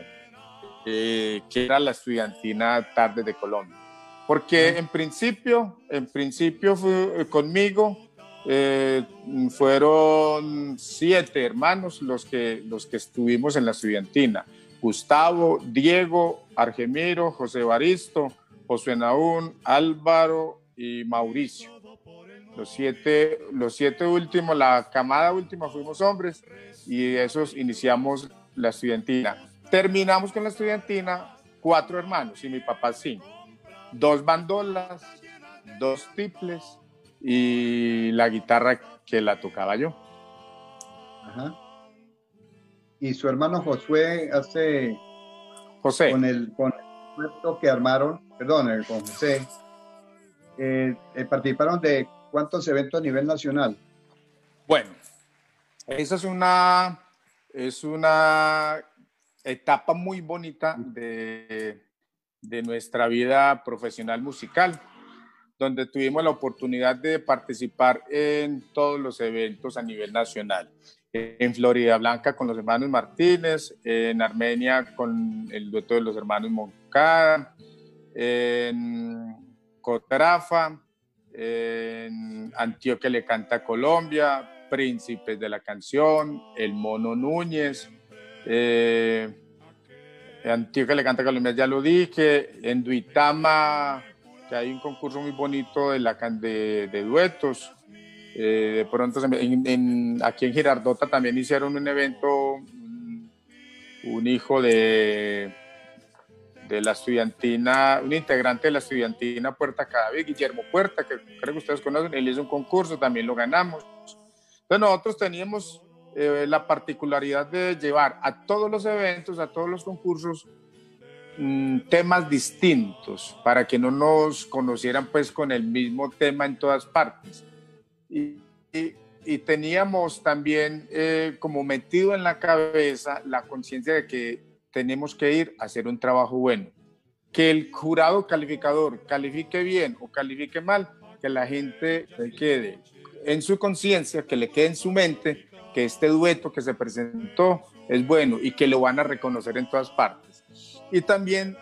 S4: eh, que era la estudiantina Tarde de Colombia. Porque en principio, en principio fue, eh, conmigo eh, fueron siete hermanos los que, los que estuvimos en la estudiantina. Gustavo, Diego, Argemiro, José Baristo, José Naún, Álvaro y Mauricio. Los siete, los siete últimos, la camada última fuimos hombres y esos iniciamos la estudiantina. Terminamos con la estudiantina cuatro hermanos y mi papá cinco dos bandolas, dos tiples y la guitarra que la tocaba yo.
S3: Ajá. Y su hermano Josué hace
S4: José
S3: con el con el que armaron, perdón, el, con José, eh, eh, participaron de cuántos eventos a nivel nacional.
S4: Bueno, esa es una es una etapa muy bonita de, de nuestra vida profesional musical, donde tuvimos la oportunidad de participar en todos los eventos a nivel nacional. En Florida Blanca con los hermanos Martínez, en Armenia con el dueto de los hermanos Moncada, en Cotrafa, en Antioquia le canta Colombia, Príncipes de la Canción, El Mono Núñez, eh, Antioquia le canta Colombia, ya lo dije, en Duitama, que hay un concurso muy bonito de, la, de, de duetos, eh, de pronto aquí en Girardota también hicieron un evento, un hijo de la estudiantina, un integrante de la estudiantina Puerta Cadavid, Guillermo Puerta, que creo que ustedes conocen, él hizo un concurso, también lo ganamos. Entonces nosotros teníamos eh, la particularidad de llevar a todos los eventos, a todos los concursos, mm, temas distintos para que no nos conocieran pues con el mismo tema en todas partes. Y, y, teníamos también eh, como metido en la cabeza la conciencia de que tenemos que ir a hacer un trabajo bueno. Que el jurado calificador califique bien o califique mal, que la gente quede en su conciencia, que le quede en su mente que este dueto que se presentó es bueno y que lo van a reconocer en todas partes. Y también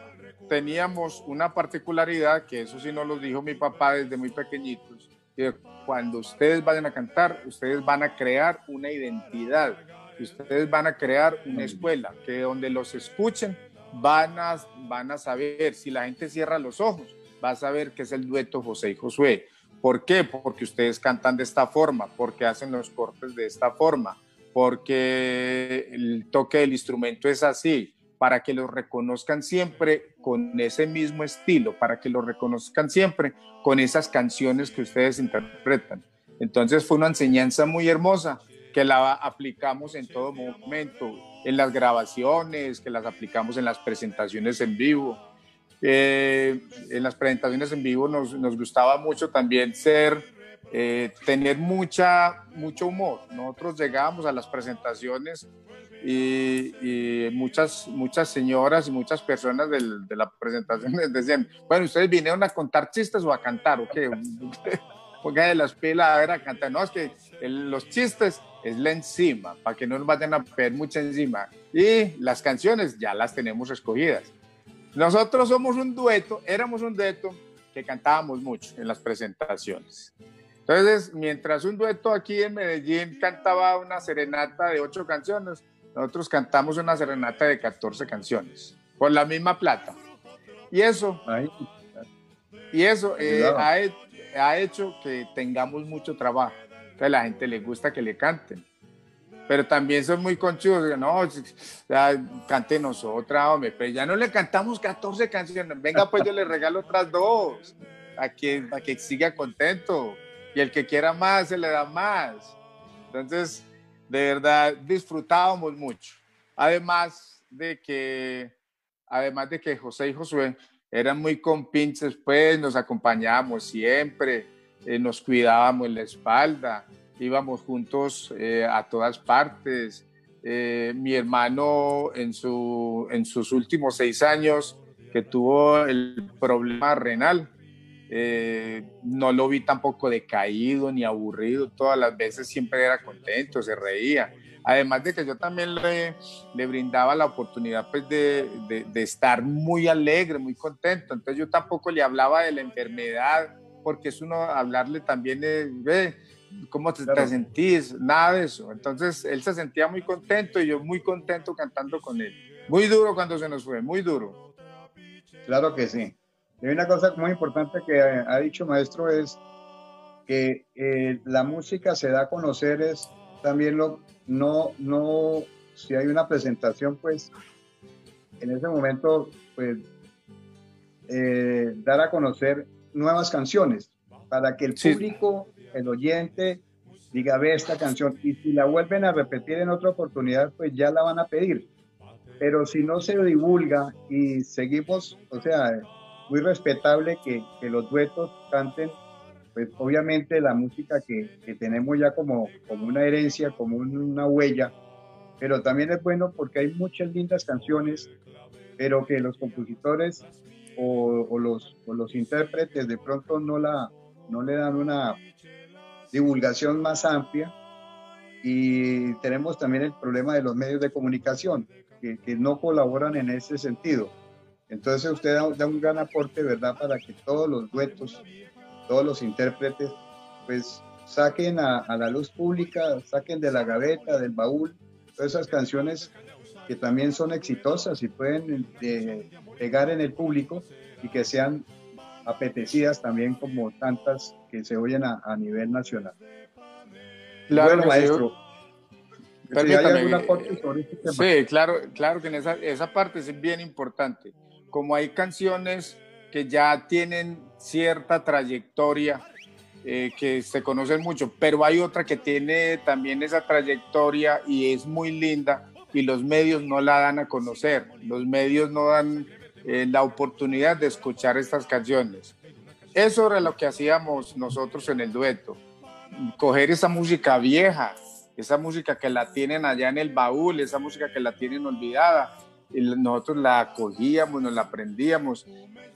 S4: teníamos una particularidad, que eso sí nos lo dijo mi papá desde muy pequeñitos, que cuando ustedes vayan a cantar, ustedes van a crear una identidad ustedes van a crear una escuela que donde los escuchen van a, van a saber, si la gente cierra los ojos, va a saber que es el dueto José y Josué. ¿Por qué? Porque ustedes cantan de esta forma, porque hacen los cortes de esta forma, porque el toque del instrumento es así, para que los reconozcan siempre con ese mismo estilo, para que los reconozcan siempre con esas canciones que ustedes interpretan. Entonces fue una enseñanza muy hermosa que la aplicamos en todo momento, en las grabaciones, que las aplicamos en las presentaciones en vivo. Eh, en las presentaciones en vivo nos, nos gustaba mucho también ser, eh, tener mucha, mucho humor. Nosotros llegábamos a las presentaciones y, y, muchas, muchas señoras y muchas personas del, de la presentación decían, bueno, ¿ustedes vinieron a contar chistes o a cantar o qué? Ponga de las pilas a ver a cantar. No, es que los chistes es la encima, para que no nos vayan a pedir mucha encima. Y las canciones ya las tenemos escogidas. Nosotros somos un dueto, éramos un dueto que cantábamos mucho en las presentaciones. Entonces, mientras un dueto aquí en Medellín cantaba una serenata de ocho canciones, nosotros cantamos una serenata de 14 canciones, por la misma plata. Y eso, y eso eh, ha, ha hecho que tengamos mucho trabajo a la gente le gusta que le canten. Pero también son muy conchudos, no, cántenos otra, hombre, pero ya no le cantamos 14 canciones, venga pues yo le regalo otras dos, a que, a que siga contento, y el que quiera más se le da más. Entonces, de verdad, disfrutábamos mucho. Además de que, además de que José y Josué eran muy compinches, pues nos acompañábamos siempre, eh, nos cuidábamos la espalda, íbamos juntos eh, a todas partes. Eh, mi hermano en, su, en sus últimos seis años que tuvo el problema renal, no lo vi tampoco decaído ni aburrido, todas las veces siempre era contento, se reía. Además de que yo también le, le brindaba la oportunidad pues, de, de, de, estar muy alegre, muy contento. Entonces yo tampoco le hablaba de la enfermedad, porque es uno hablarle también ve, ¿cómo te, sentís? Nada de eso. Entonces él se sentía muy contento y yo muy contento cantando con él. Muy duro cuando se nos fue, muy duro.
S3: Claro que sí. Y una cosa muy importante que ha dicho maestro es que eh, la música se da a conocer es también lo, no, no, si hay una presentación, pues en ese momento, pues eh, dar a conocer nuevas canciones para que el público, el oyente, diga, ve esta canción y si la vuelven a repetir en otra oportunidad, pues ya la van a pedir. Pero si no se divulga y seguimos, o sea, muy respetable que, que los duetos canten, pues obviamente la música que, que, tenemos ya como, como una herencia, como una huella, pero también es bueno porque hay muchas lindas canciones, pero que los compositores o, los, o los intérpretes de pronto no, la, no le dan una divulgación más amplia y tenemos también el problema de los medios de comunicación que, que no colaboran en ese sentido. Entonces usted da, un gran aporte, ¿verdad?, para que todos los duetos, todos los intérpretes, pues saquen a, la luz pública, saquen de la gaveta, del baúl, todas esas canciones que también son exitosas y pueden eh, pegar en el público y que sean apetecidas también como tantas que se oyen a, nivel nacional.
S4: Claro, bueno, maestro. Permítame. Este sí, claro, claro que en esa, esa parte es bien importante como hay canciones que ya tienen cierta trayectoria, eh, que se conocen mucho, pero hay otra que tiene también esa trayectoria y es muy linda y los medios no la dan a conocer, los medios no dan eh, la oportunidad de escuchar estas canciones. Eso era lo que hacíamos nosotros en el dueto, coger esa música vieja, esa música que la tienen allá en el baúl, esa música que la tienen olvidada, y nosotros la acogíamos, nos la aprendíamos.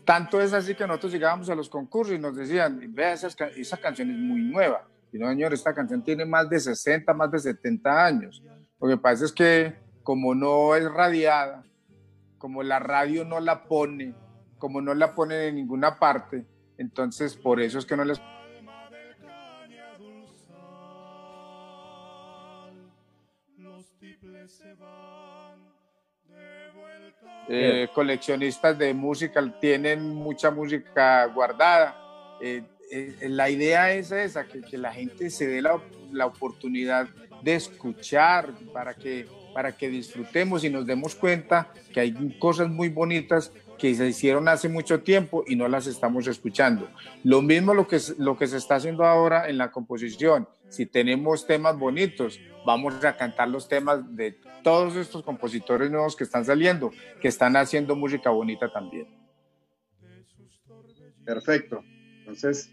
S4: Tanto es así que nosotros llegábamos a los concursos y nos decían, vea, esa canción es muy nueva. Y no, señor, esta canción tiene más de 60, más de 70 años. Lo que pasa es que como no es radiada, como la radio no la pone, como no la pone en ninguna parte, entonces por eso es que no les Eh, coleccionistas de música tienen mucha música guardada. Eh, eh, la idea es esa, que, que, la gente se dé la, la, oportunidad de escuchar para que, para que disfrutemos y nos demos cuenta que hay cosas muy bonitas que se hicieron hace mucho tiempo y no las estamos escuchando. Lo mismo lo que, lo que se está haciendo ahora en la composición. Si tenemos temas bonitos, vamos a cantar los temas de todos estos compositores nuevos que están saliendo, que están haciendo música bonita también.
S3: Perfecto. Entonces,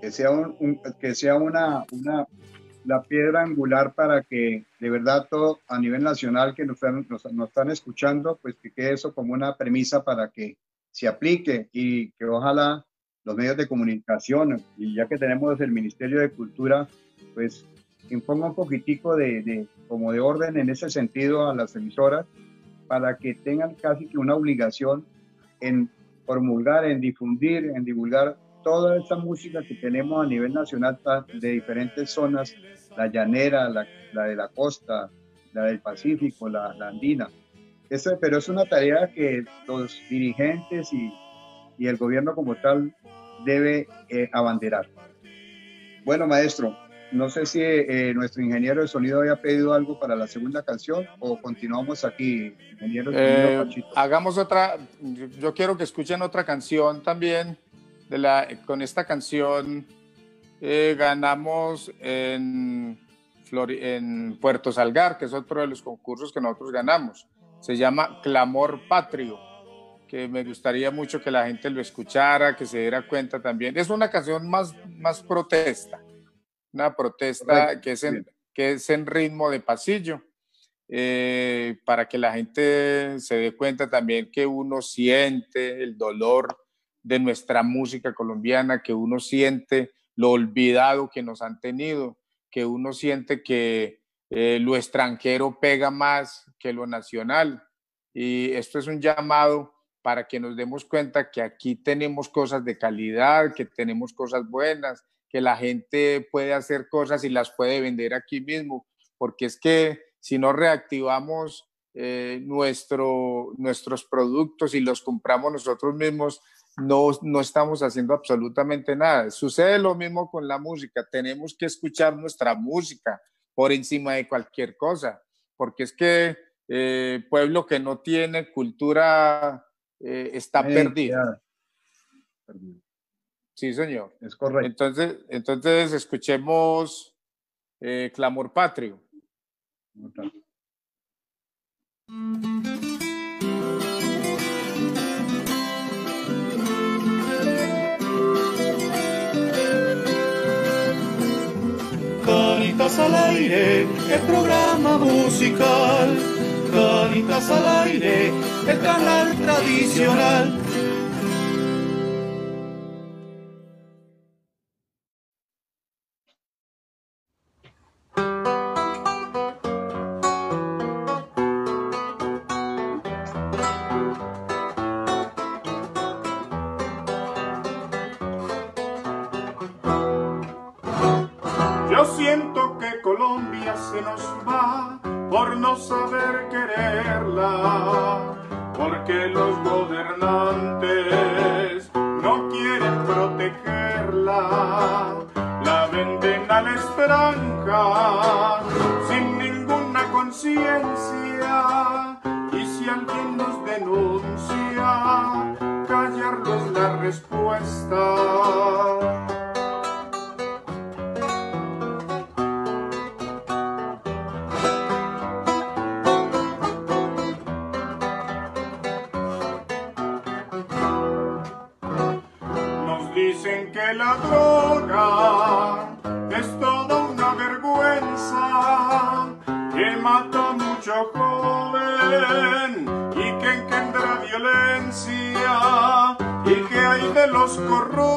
S3: que sea, un, que sea una, una, la piedra angular para que de verdad todo a nivel nacional que nos están, nos, están escuchando, pues que quede eso como una premisa para que se aplique y que ojalá los medios de comunicación, y ya que tenemos el Ministerio de Cultura, pues imponga un poquitico de, de, como de orden en ese sentido a las emisoras para que tengan casi que una obligación en promulgar, en difundir, en divulgar toda esta música que tenemos a nivel nacional de diferentes zonas, la llanera, la, la de la costa, la del Pacífico, la, la andina. Eso, pero es una tarea que los dirigentes y, y el gobierno como tal debe eh, abanderar. Bueno, maestro, no sé si eh, nuestro ingeniero de sonido había pedido algo para la segunda canción o continuamos aquí, ingeniero
S4: eh, Hagamos otra, yo quiero que escuchen otra canción también con esta canción eh, ganamos en, en Puerto Salgar, que es otro de los concursos que nosotros ganamos. Se llama Clamor Patrio, que me gustaría mucho que la gente lo escuchara, que se diera cuenta también. Es una canción más, más protesta, una protesta que es, en, que es en ritmo de pasillo. Eh, para que la gente se dé cuenta también que uno siente el dolor de nuestra música colombiana, que uno siente lo olvidado que nos han tenido, que uno siente que eh, lo extranjero pega más que lo nacional. Y esto es un llamado para que nos demos cuenta que aquí tenemos cosas de calidad, que tenemos cosas buenas, que la gente puede hacer cosas y las puede vender aquí mismo, porque es que si no reactivamos eh, nuestro, nuestros productos y los compramos nosotros mismos, no, no estamos haciendo absolutamente nada. Sucede lo mismo con la música. Tenemos que escuchar nuestra música por encima de cualquier cosa, porque es que eh, pueblo que no tiene cultura eh, está perdido. Sí, señor.
S3: Es correcto.
S4: Entonces, entonces escuchemos eh, Clamor Patrio.
S1: Al aire, el programa musical. Canitas al aire, el canal tradicional
S5: se nos corruptos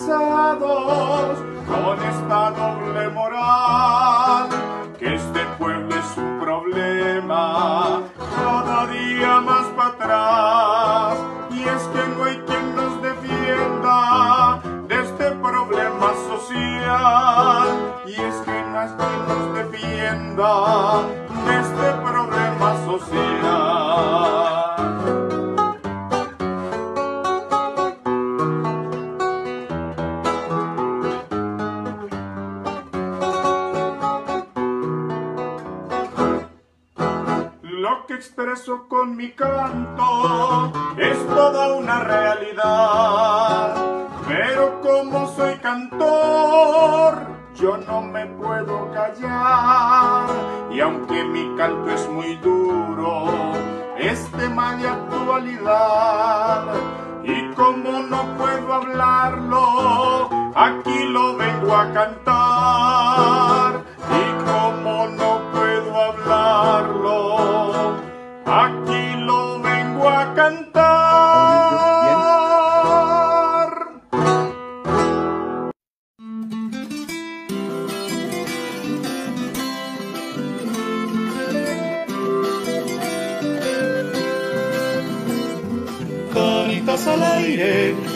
S5: muy Que expreso con mi canto. Es toda una realidad, pero como soy cantor, yo no me puedo callar. Y aunque mi canto es muy duro, es tema de actualidad. Y como no puedo hablarlo, aquí lo vengo a cantar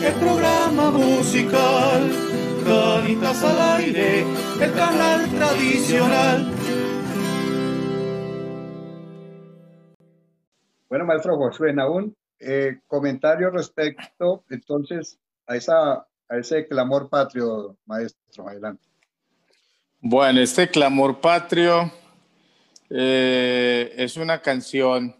S1: el programa musical. Canitas al aire, el canal tradicional.
S3: Bueno, maestro Josué Naún, eh, comentario respecto entonces a, esa, a ese clamor patrio, maestro, adelante.
S4: Bueno, este clamor patrio eh, es una canción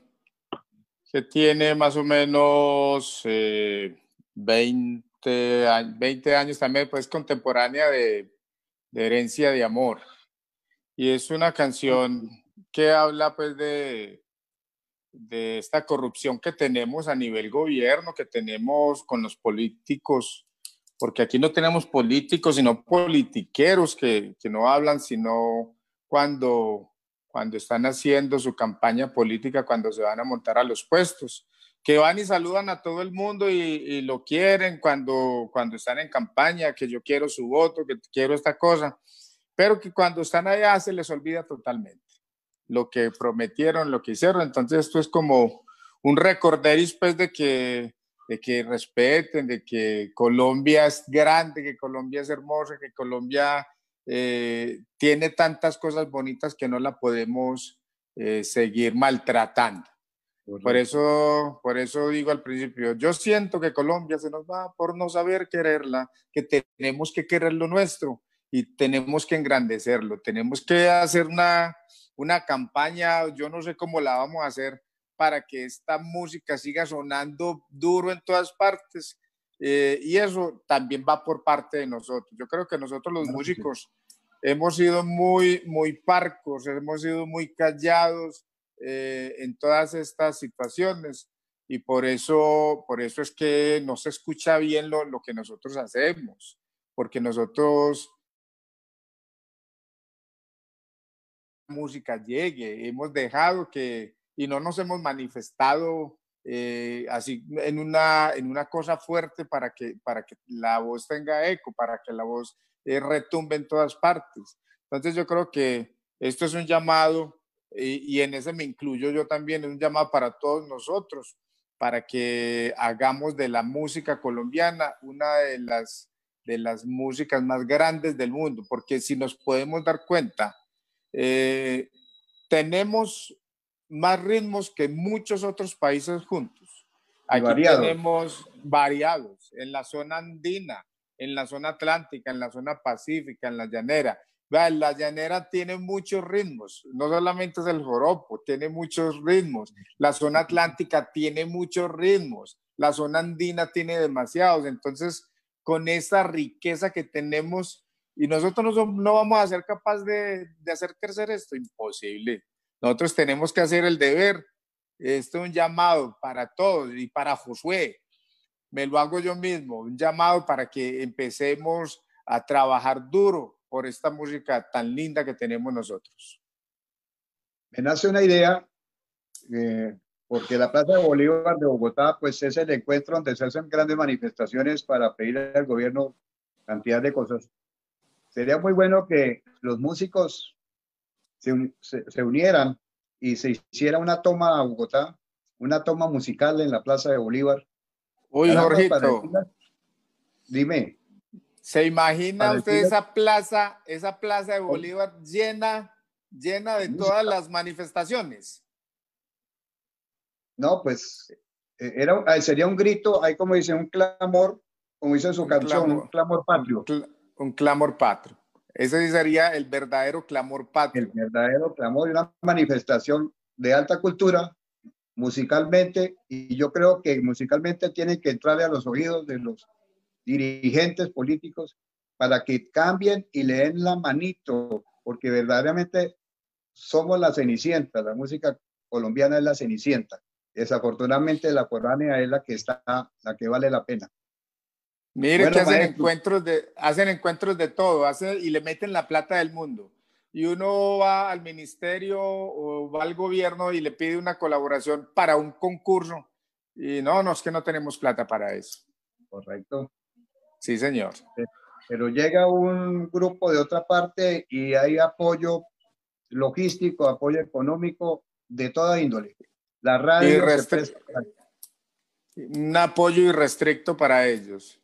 S4: que tiene más o menos eh, 20, a- 20 años también, pues contemporánea de herencia de amor. Y es una canción que habla pues de, de esta corrupción que tenemos a nivel gobierno, que tenemos con los políticos, porque aquí no tenemos políticos, sino politiqueros que, que no hablan, sino cuando, cuando están haciendo su campaña política, cuando se van a montar a los puestos, que van y saludan a todo el mundo y, y lo quieren cuando, cuando están en campaña, que yo quiero su voto, que quiero esta cosa, pero que cuando están allá se les olvida totalmente lo que prometieron, lo que hicieron. Entonces esto es como un recorderis pues de que, de que respeten, de que Colombia es grande, que Colombia es hermosa, que Colombia eh, tiene tantas cosas bonitas que no la podemos eh, seguir maltratando. Por eso, por eso digo al principio, yo siento que Colombia se nos va por no saber quererla, que tenemos que querer lo nuestro y tenemos que engrandecerlo, tenemos que hacer una, una campaña, yo no sé cómo la vamos a hacer para que esta música siga sonando duro en todas partes. eh, y eso también va por parte de nosotros. Yo creo que nosotros los músicos hemos sido muy, muy parcos, hemos sido muy callados eh, en todas estas situaciones y por eso, por eso es que no se escucha bien lo, lo que nosotros hacemos, porque nosotros música llegue, hemos dejado que, y no nos hemos manifestado eh, así en una, en una cosa fuerte para que, para que la voz tenga eco, para que la voz eh, retumbe en todas partes. Entonces yo creo que esto es un llamado, y, y en ese me incluyo yo también, es un llamado para todos nosotros, para que hagamos de la música colombiana una de las, de las músicas más grandes del mundo, porque si nos podemos dar cuenta, eh, tenemos más ritmos que muchos otros países juntos. Aquí tenemos variados en la zona andina, en la zona atlántica, en la zona pacífica, en la llanera. La llanera tiene muchos ritmos, no solamente es el joropo, tiene muchos ritmos. La zona atlántica tiene muchos ritmos, la zona andina tiene demasiados. Entonces, con esa riqueza que tenemos, y nosotros no, no vamos a ser capaces de, de, hacer crecer esto, imposible. Nosotros tenemos que hacer el deber. Esto es un llamado para todos y para Josué. Me lo hago yo mismo, un llamado para que empecemos a trabajar duro por esta música tan linda que tenemos nosotros.
S3: Me nace una idea, eh, porque la Plaza de Bolívar de Bogotá, pues es el encuentro donde se hacen grandes manifestaciones para pedir al gobierno cantidad de cosas. Sería muy bueno que los músicos se, se, unieran y se hiciera una toma a Bogotá, una toma musical en la Plaza de Bolívar.
S4: Uy, Jorgito.
S3: Dime.
S4: ¿Se imagina usted esa plaza, esa plaza de Bolívar llena, llena de todas las manifestaciones?
S3: No, pues eh, era, sería un grito, hay como dice, un clamor, como dice su canción, un clamor patrio.
S4: Un, clamor patrio. Ese sería el verdadero clamor patrio.
S3: El verdadero clamor de una manifestación de alta cultura, musicalmente, y yo creo que musicalmente tiene que entrarle a los oídos de los dirigentes políticos para que cambien y le den la manito, porque verdaderamente somos la cenicienta, la música colombiana es la cenicienta. Desafortunadamente la foránea es la que está, la que vale la pena.
S4: Mire que hacen encuentros de, hacen encuentros de todo, hacen, y le meten la plata del mundo. Y uno va al ministerio o va al gobierno y le pide una colaboración para un concurso. Y no, no es que no tenemos plata para eso.
S3: Correcto.
S4: Sí, señor.
S3: Pero llega un grupo de otra parte y hay apoyo logístico, apoyo económico de toda índole. La radio.
S4: Un apoyo irrestricto para ellos.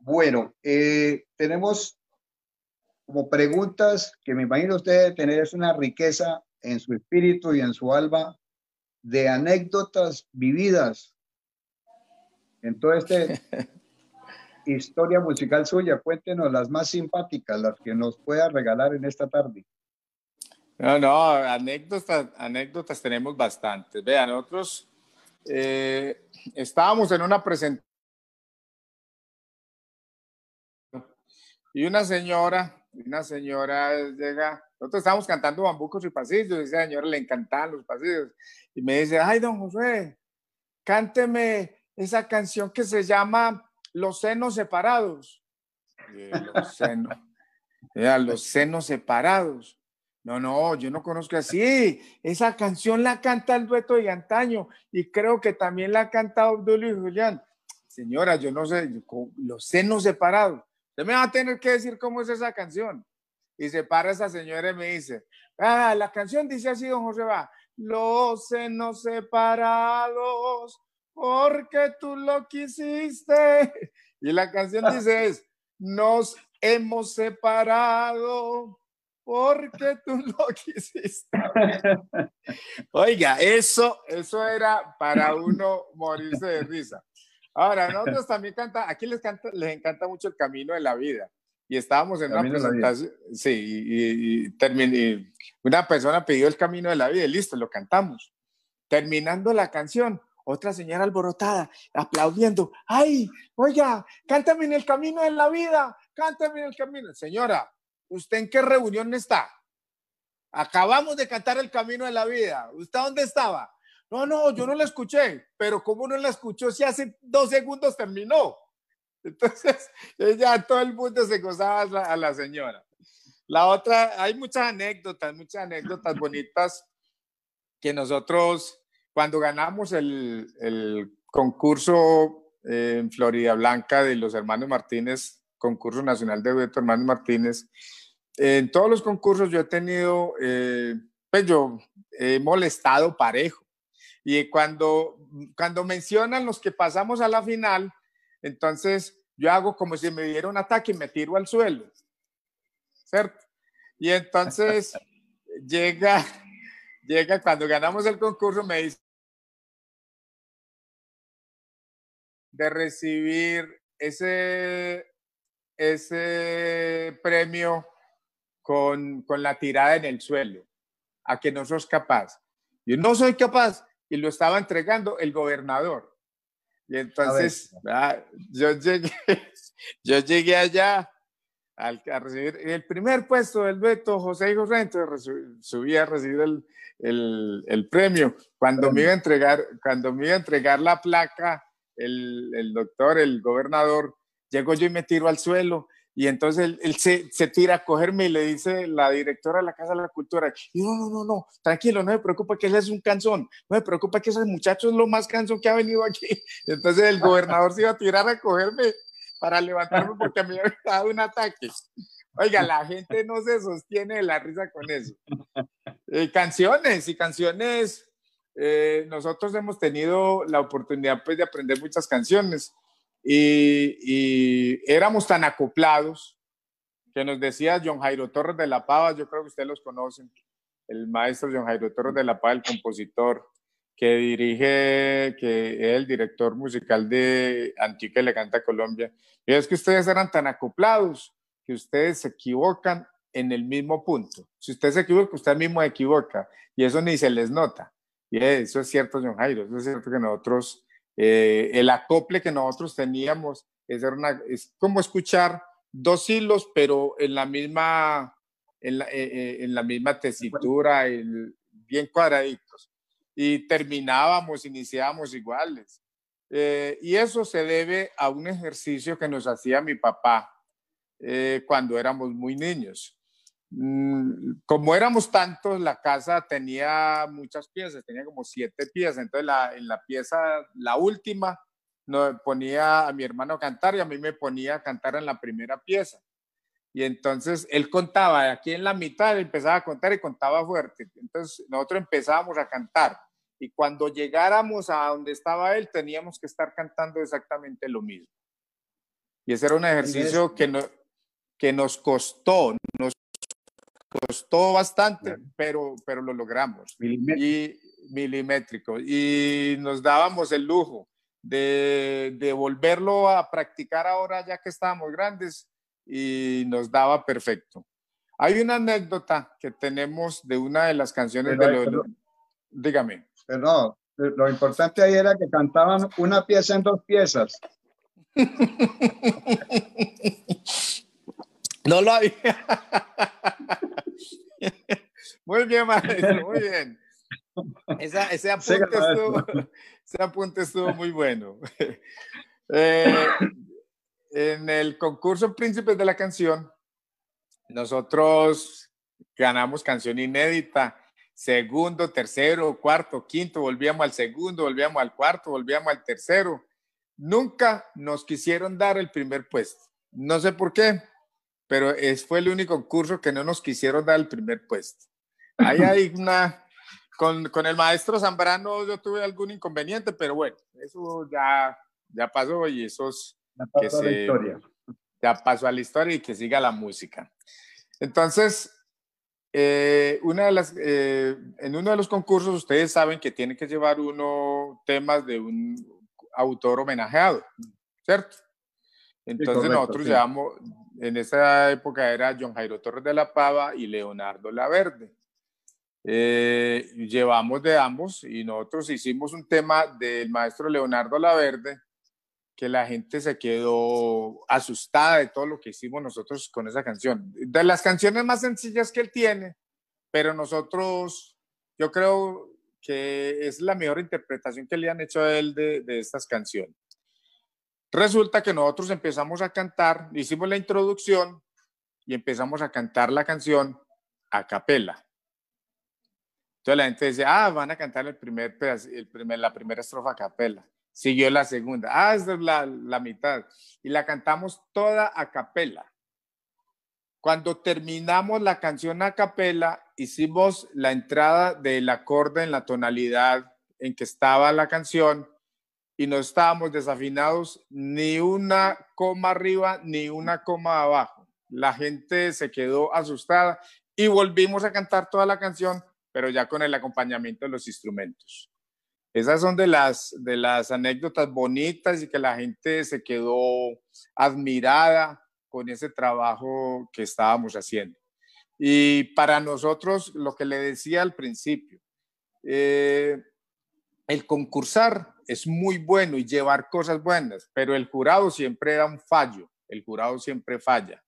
S3: Bueno, eh, tenemos como preguntas que me imagino usted tener es una riqueza en su espíritu y en su alma de anécdotas vividas en todo este historia musical suya. Cuéntenos las más simpáticas, las que nos pueda regalar en esta tarde.
S4: No, no, anécdotas, anécdotas tenemos bastantes. Vean, nosotros eh, estábamos en una presentación y una señora, una señora llega, nosotros estábamos cantando bambucos y pasillos, y esa señora le encantaban los pasillos, y me dice, ay, don José, cánteme esa canción que se llama los senos separados. los senos, los senos separados. No, no, yo no conozco así. Esa canción la canta el dueto de antaño y creo que también la ha cantado Abdul y Julián. Señora, yo no sé, los senos separados. Usted me va a tener que decir cómo es esa canción. Y se para esa señora y me dice, ah, la canción dice así, don José va, los senos separados porque tú lo quisiste. Y la canción dice es, nos hemos separado porque tú lo quisiste. Oiga, eso, eso era para uno morirse de risa. Ahora, nosotros también canta, aquí les, canta, les encanta mucho el camino de la vida. Y estábamos en una presentación, sí, y, y, y una persona pidió el camino de la vida y listo, lo cantamos. Terminando la canción, otra señora alborotada, aplaudiendo. ¡Ay, oiga, cántame en el camino de la vida! ¡Cántame en el camino! Señora, ¿usted en qué reunión está? Acabamos de cantar el camino de la vida. ¿Usted dónde estaba? No, no, yo no la escuché. Pero ¿cómo no la escuchó si hace dos segundos terminó? Entonces, ya todo el mundo se gozaba a la señora. La otra, hay muchas anécdotas, muchas anécdotas bonitas que nosotros, cuando ganamos el, el concurso en Florida Blanca de los hermanos Martínez, concurso nacional de dueto hermanos Martínez, en todos los concursos yo he tenido, eh, pues yo he molestado parejo. Y cuando, cuando mencionan los que pasamos a la final, entonces yo hago como si me diera un ataque y me tiro al suelo. ¿Cierto? Y entonces llega, llega cuando ganamos el concurso, me dice de recibir ese, ese premio con, con la tirada en el suelo, a que no sos capaz. Yo no soy capaz y lo estaba entregando el gobernador. Y entonces ah, yo, llegué, yo llegué allá al, a recibir el primer puesto del veto, José José, entonces subí a recibir el, el, el, premio. Cuando me, iba a entregar, cuando me iba a entregar la placa, el, el doctor, el gobernador, llego yo y me tiro al suelo y entonces él, se, se, tira a cogerme y le dice la directora de la Casa de la Cultura, y no, no, no, no, tranquilo, no me preocupa que ese es un canzón, no me preocupa que ese muchacho es lo más cansón que ha venido aquí. Entonces el gobernador se iba a tirar a cogerme para levantarme porque me había dado un ataque. Oiga, la gente no se sostiene de la risa con eso. Eh, canciones y canciones, eh, nosotros hemos tenido la oportunidad pues, de aprender muchas canciones y, éramos tan acoplados que nos decía John Jairo Torres de la Pava, yo creo que ustedes los conocen, el maestro John Jairo Torres de la Pava, el compositor que dirige, que es el director musical de Antique Le Canta Colombia. Y es que ustedes eran tan acoplados que ustedes se equivocan en el mismo punto. Si usted se equivoca, usted mismo se equivoca. Y eso ni se les nota. Y eso es cierto, John Jairo. Eso es cierto que nosotros eh, el acople que nosotros teníamos es, una, es como escuchar dos hilos, pero en la misma, en la, eh, eh, misma tesitura, bien cuadraditos. Y terminábamos, iniciábamos iguales. y eso se debe a un ejercicio que nos hacía mi papá cuando éramos muy niños. Mm, como éramos tantos, la casa tenía muchas piezas, tenía como siete piezas. Entonces, en la pieza, la última, no, ponía a mi hermano a cantar y a mí me ponía a cantar en la primera pieza. Y entonces él contaba, aquí en la mitad empezaba a contar y contaba fuerte. Entonces nosotros empezábamos a cantar. Y cuando llegáramos a donde estaba él, teníamos que estar cantando exactamente lo mismo. Y ese era un ejercicio que, no, que nos costó, nos Costó bastante, pero, pero lo logramos. Milimétrico. Y milimétrico. Y nos dábamos el lujo de, de volverlo a practicar ahora ya que estábamos grandes y nos daba perfecto. Hay una anécdota que tenemos de una de las canciones de los... Dígame.
S3: Pero lo importante ahí era que cantaban una pieza en dos piezas.
S4: no lo había. muy bien, maestro, muy bien. ese, apunte estuvo, muy bueno. Eh, en el concurso Príncipes de la Canción, nosotros ganamos canción inédita, segundo, tercero, cuarto, quinto, volvíamos al segundo, volvíamos al cuarto, volvíamos al tercero. Nunca nos quisieron dar el primer puesto. No sé por qué, pero es, fue el único concurso que no nos quisieron dar el primer puesto. Ahí hay una, con, con, el maestro Zambrano yo tuve algún inconveniente, pero bueno, eso ya, ya pasó y eso es ya pasó a la historia. Ya pasó a la historia y que siga la música. Entonces, eh, una de las, eh, en uno de los concursos ustedes saben que tiene que llevar uno temas de un autor homenajeado, ¿cierto? Entonces nosotros llevamos, en esa época era John Jairo Torres de la Pava y Leonardo Laverde. Eh, llevamos de ambos y nosotros hicimos un tema del maestro Leonardo Laverde que la gente se quedó asustada de todo lo que hicimos nosotros con esa canción. De las canciones más sencillas que él tiene, pero nosotros, yo creo que es la mejor interpretación que le han hecho a él de, estas canciones. Resulta que nosotros empezamos a cantar, hicimos la introducción y empezamos a cantar la canción a capela. Entonces la gente dice, ah, van a cantar el primer, el primer, la primera estrofa a capela. Siguió la segunda, ah, esta es la, la mitad. Y la cantamos toda a capela. Cuando terminamos la canción a capela, hicimos la entrada del acorde en la tonalidad en que estaba la canción y no estábamos desafinados ni una coma arriba ni una coma abajo. La gente se quedó asustada y volvimos a cantar toda la canción, pero ya con el acompañamiento de los instrumentos. Esas son de las, de las anécdotas bonitas y que la gente se quedó admirada con ese trabajo que estábamos haciendo. Y para nosotros, lo que le decía al principio, eh, el concursar es muy bueno y llevar cosas buenas, pero el jurado siempre era un fallo, el jurado siempre falla.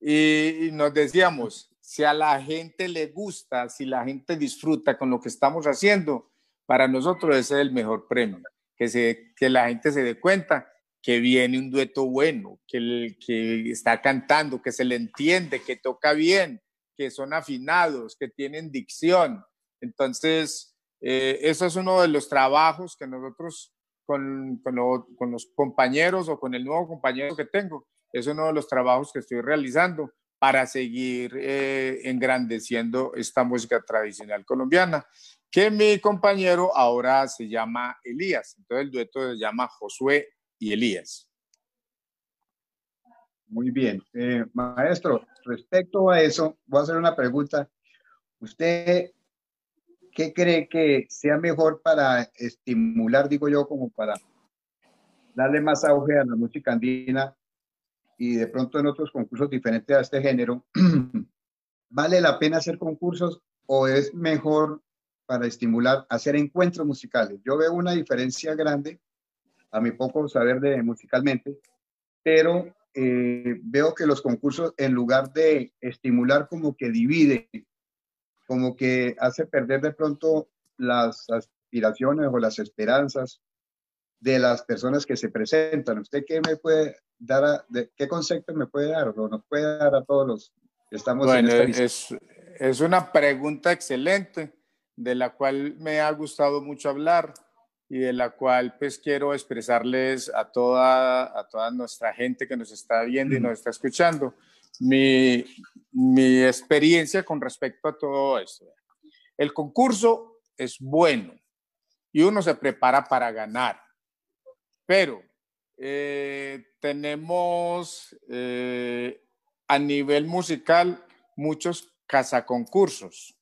S4: Y, nos decíamos, si a la gente le gusta, si la gente disfruta con lo que estamos haciendo, para nosotros ese es el mejor premio, que, se, que la gente se dé cuenta que viene un dueto bueno, que, que está cantando, que se le entiende, que toca bien, que son afinados, que tienen dicción. Entonces, eh, eso es uno de los trabajos que nosotros con, con, con, los compañeros o con el nuevo compañero que tengo, es uno de los trabajos que estoy realizando para seguir eh, engrandeciendo esta música tradicional colombiana, que mi compañero ahora se llama Elías. Entonces el dueto se llama Josué y Elías.
S3: Muy bien. Eh, maestro, respecto a eso, voy a hacer una pregunta. ¿Usted qué cree que sea mejor para estimular, digo yo, como para darle más auge a la música andina y de pronto en otros concursos diferentes a este género? ¿Vale la pena hacer concursos o es mejor para estimular hacer encuentros musicales? Yo veo una diferencia grande a mi poco saber de musicalmente, pero eh, veo que los concursos, en lugar de estimular, como que divide, como que hace perder de pronto las aspiraciones o las esperanzas de las personas que se presentan. ¿Usted qué me puede dar, de, qué concepto me puede dar o nos puede dar a todos los que estamos
S4: bueno, en esta es, es una pregunta excelente de la cual me ha gustado mucho hablar y de la cual pues quiero expresarles a toda, a toda nuestra gente que nos está viendo y nos está escuchando mi, mi experiencia con respecto a todo esto. El concurso es bueno y uno se prepara para ganar, pero eh, tenemos eh, a nivel musical muchos cazaconcursos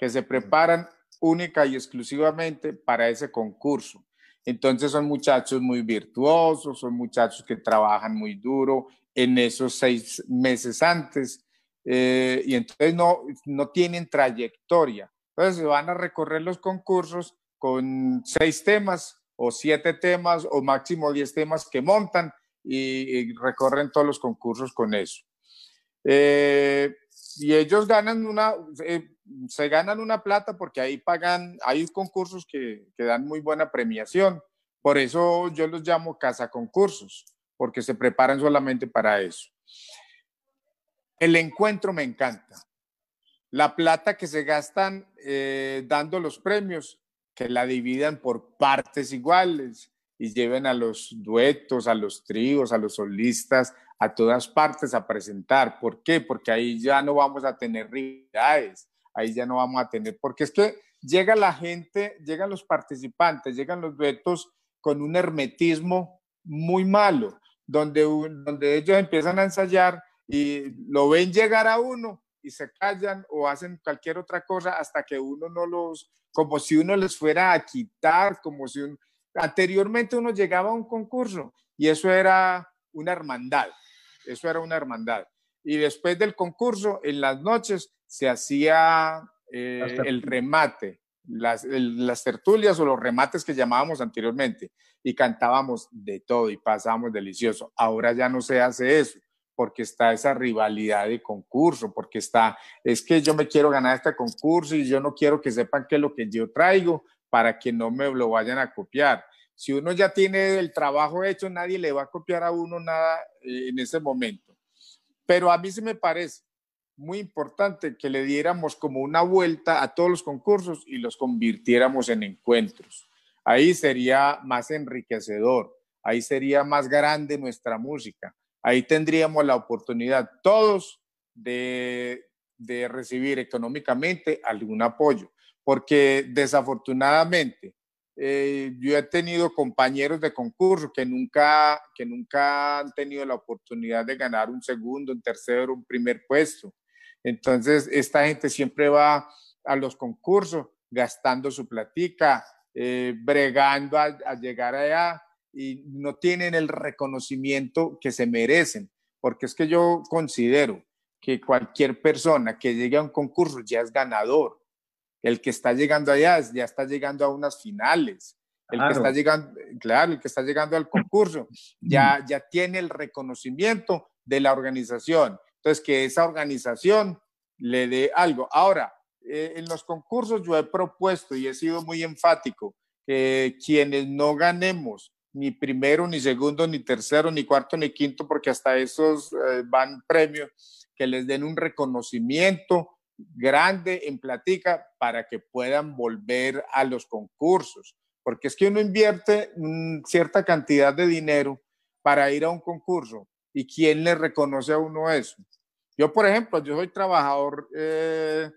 S4: que se preparan única y exclusivamente para ese concurso. Entonces son muchachos muy virtuosos, son muchachos que trabajan muy duro en esos seis meses antes eh, y entonces no, no tienen trayectoria. Entonces van a recorrer los concursos con seis temas o siete temas o máximo diez temas que montan y, recorren todos los concursos con eso. Eh, y ellos ganan una, eh, se ganan una plata porque ahí pagan, hay concursos que, que dan muy buena premiación. Por eso yo los llamo casa concursos, porque se preparan solamente para eso. El encuentro me encanta. La plata que se gastan eh, dando los premios, que la dividan por partes iguales y lleven a los duetos, a los tríos, a los solistas, a todas partes a presentar. ¿Por qué? Porque ahí ya no vamos a tener rivalidades, ahí ya no vamos a tener, porque es que llega la gente, llegan los participantes, llegan los duetos con un hermetismo muy malo, donde, donde ellos empiezan a ensayar y lo ven llegar a uno y se callan o hacen cualquier otra cosa hasta que uno no los, como si uno les fuera a quitar, como si un, anteriormente uno llegaba a un concurso y eso era una hermandad, eso era una hermandad. Y después del concurso, en las noches, se hacía eh, el remate, las, las, tertulias o los remates que llamábamos anteriormente, y cantábamos de todo y pasábamos delicioso. Ahora ya no se hace eso, porque está esa rivalidad de concurso, porque está, es que yo me quiero ganar este concurso y yo no quiero que sepan qué es lo que yo traigo para que no me lo vayan a copiar. Si uno ya tiene el trabajo hecho, nadie le va a copiar a uno nada eh, en ese momento. Pero a mí se me parece muy importante que le diéramos como una vuelta a todos los concursos y los convirtiéramos en encuentros. Ahí sería más enriquecedor, ahí sería más grande nuestra música, ahí tendríamos la oportunidad todos de, de recibir económicamente algún apoyo, porque desafortunadamente eh, yo he tenido compañeros de concurso que nunca, que nunca han tenido la oportunidad de ganar un segundo, un tercero, un primer puesto. Entonces, esta gente siempre va a los concursos gastando su platica, eh, bregando a, llegar allá y no tienen el reconocimiento que se merecen, porque es que yo considero que cualquier persona que llegue a un concurso ya es ganador. El que está llegando allá ya está llegando a unas finales. El que está llegando, claro, el que está llegando al concurso ya, ya tiene el reconocimiento de la organización. Entonces, que esa organización le dé algo. Ahora, eh, en los concursos yo he propuesto y he sido muy enfático que quienes no ganemos ni primero, ni segundo, ni tercero, ni cuarto, ni quinto, porque hasta esos eh, van premios, que les den un reconocimiento grande en platica para que puedan volver a los concursos. Porque es que uno invierte cierta cantidad de dinero para ir a un concurso y quién le reconoce a uno eso. Yo, por ejemplo, yo soy trabajador, eh,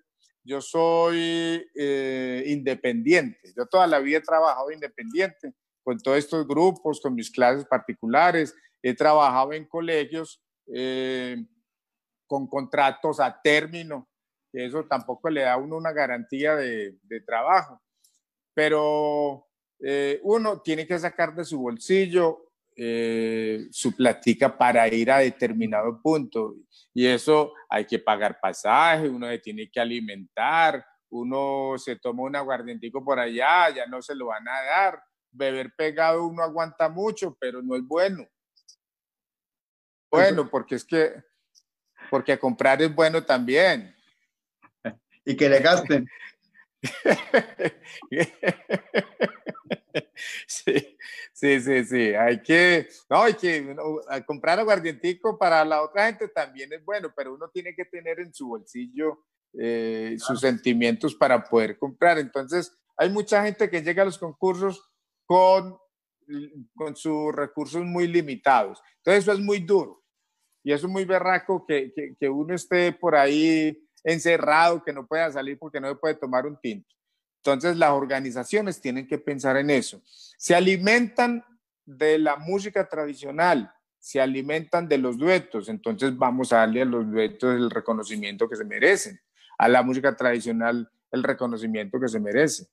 S4: yo soy eh, independiente. Yo toda la vida he trabajado independiente con todos estos grupos, con mis clases particulares. He trabajado en colegios eh, con contratos a término. Eso tampoco le da a uno una garantía de, de trabajo. Pero uno tiene que sacar de su bolsillo eh, su platica para ir a determinado punto. Y eso hay que pagar pasaje, uno se tiene que alimentar, uno se toma un aguardientico por allá, ya no se lo van a dar. Beber pegado uno aguanta mucho, pero no es bueno. Bueno, porque es que, porque comprar es bueno también.
S3: Y que le gasten.
S4: sí, sí, sí, sí. Hay que, no, hay que comprar aguardientico para la otra gente también es bueno, pero uno tiene que tener en su bolsillo eh, sus sentimientos para poder comprar. Entonces, hay mucha gente que llega a los concursos con, con sus recursos muy limitados. Entonces, eso es muy duro. Y eso es muy berraco que, que, que uno esté por ahí encerrado, que no pueda salir porque no se puede tomar un tinto. Entonces las organizaciones tienen que pensar en eso. Se alimentan de la música tradicional, se alimentan de los duetos, entonces vamos a darle a los duetos el reconocimiento que se merecen, a la música tradicional el reconocimiento que se merece.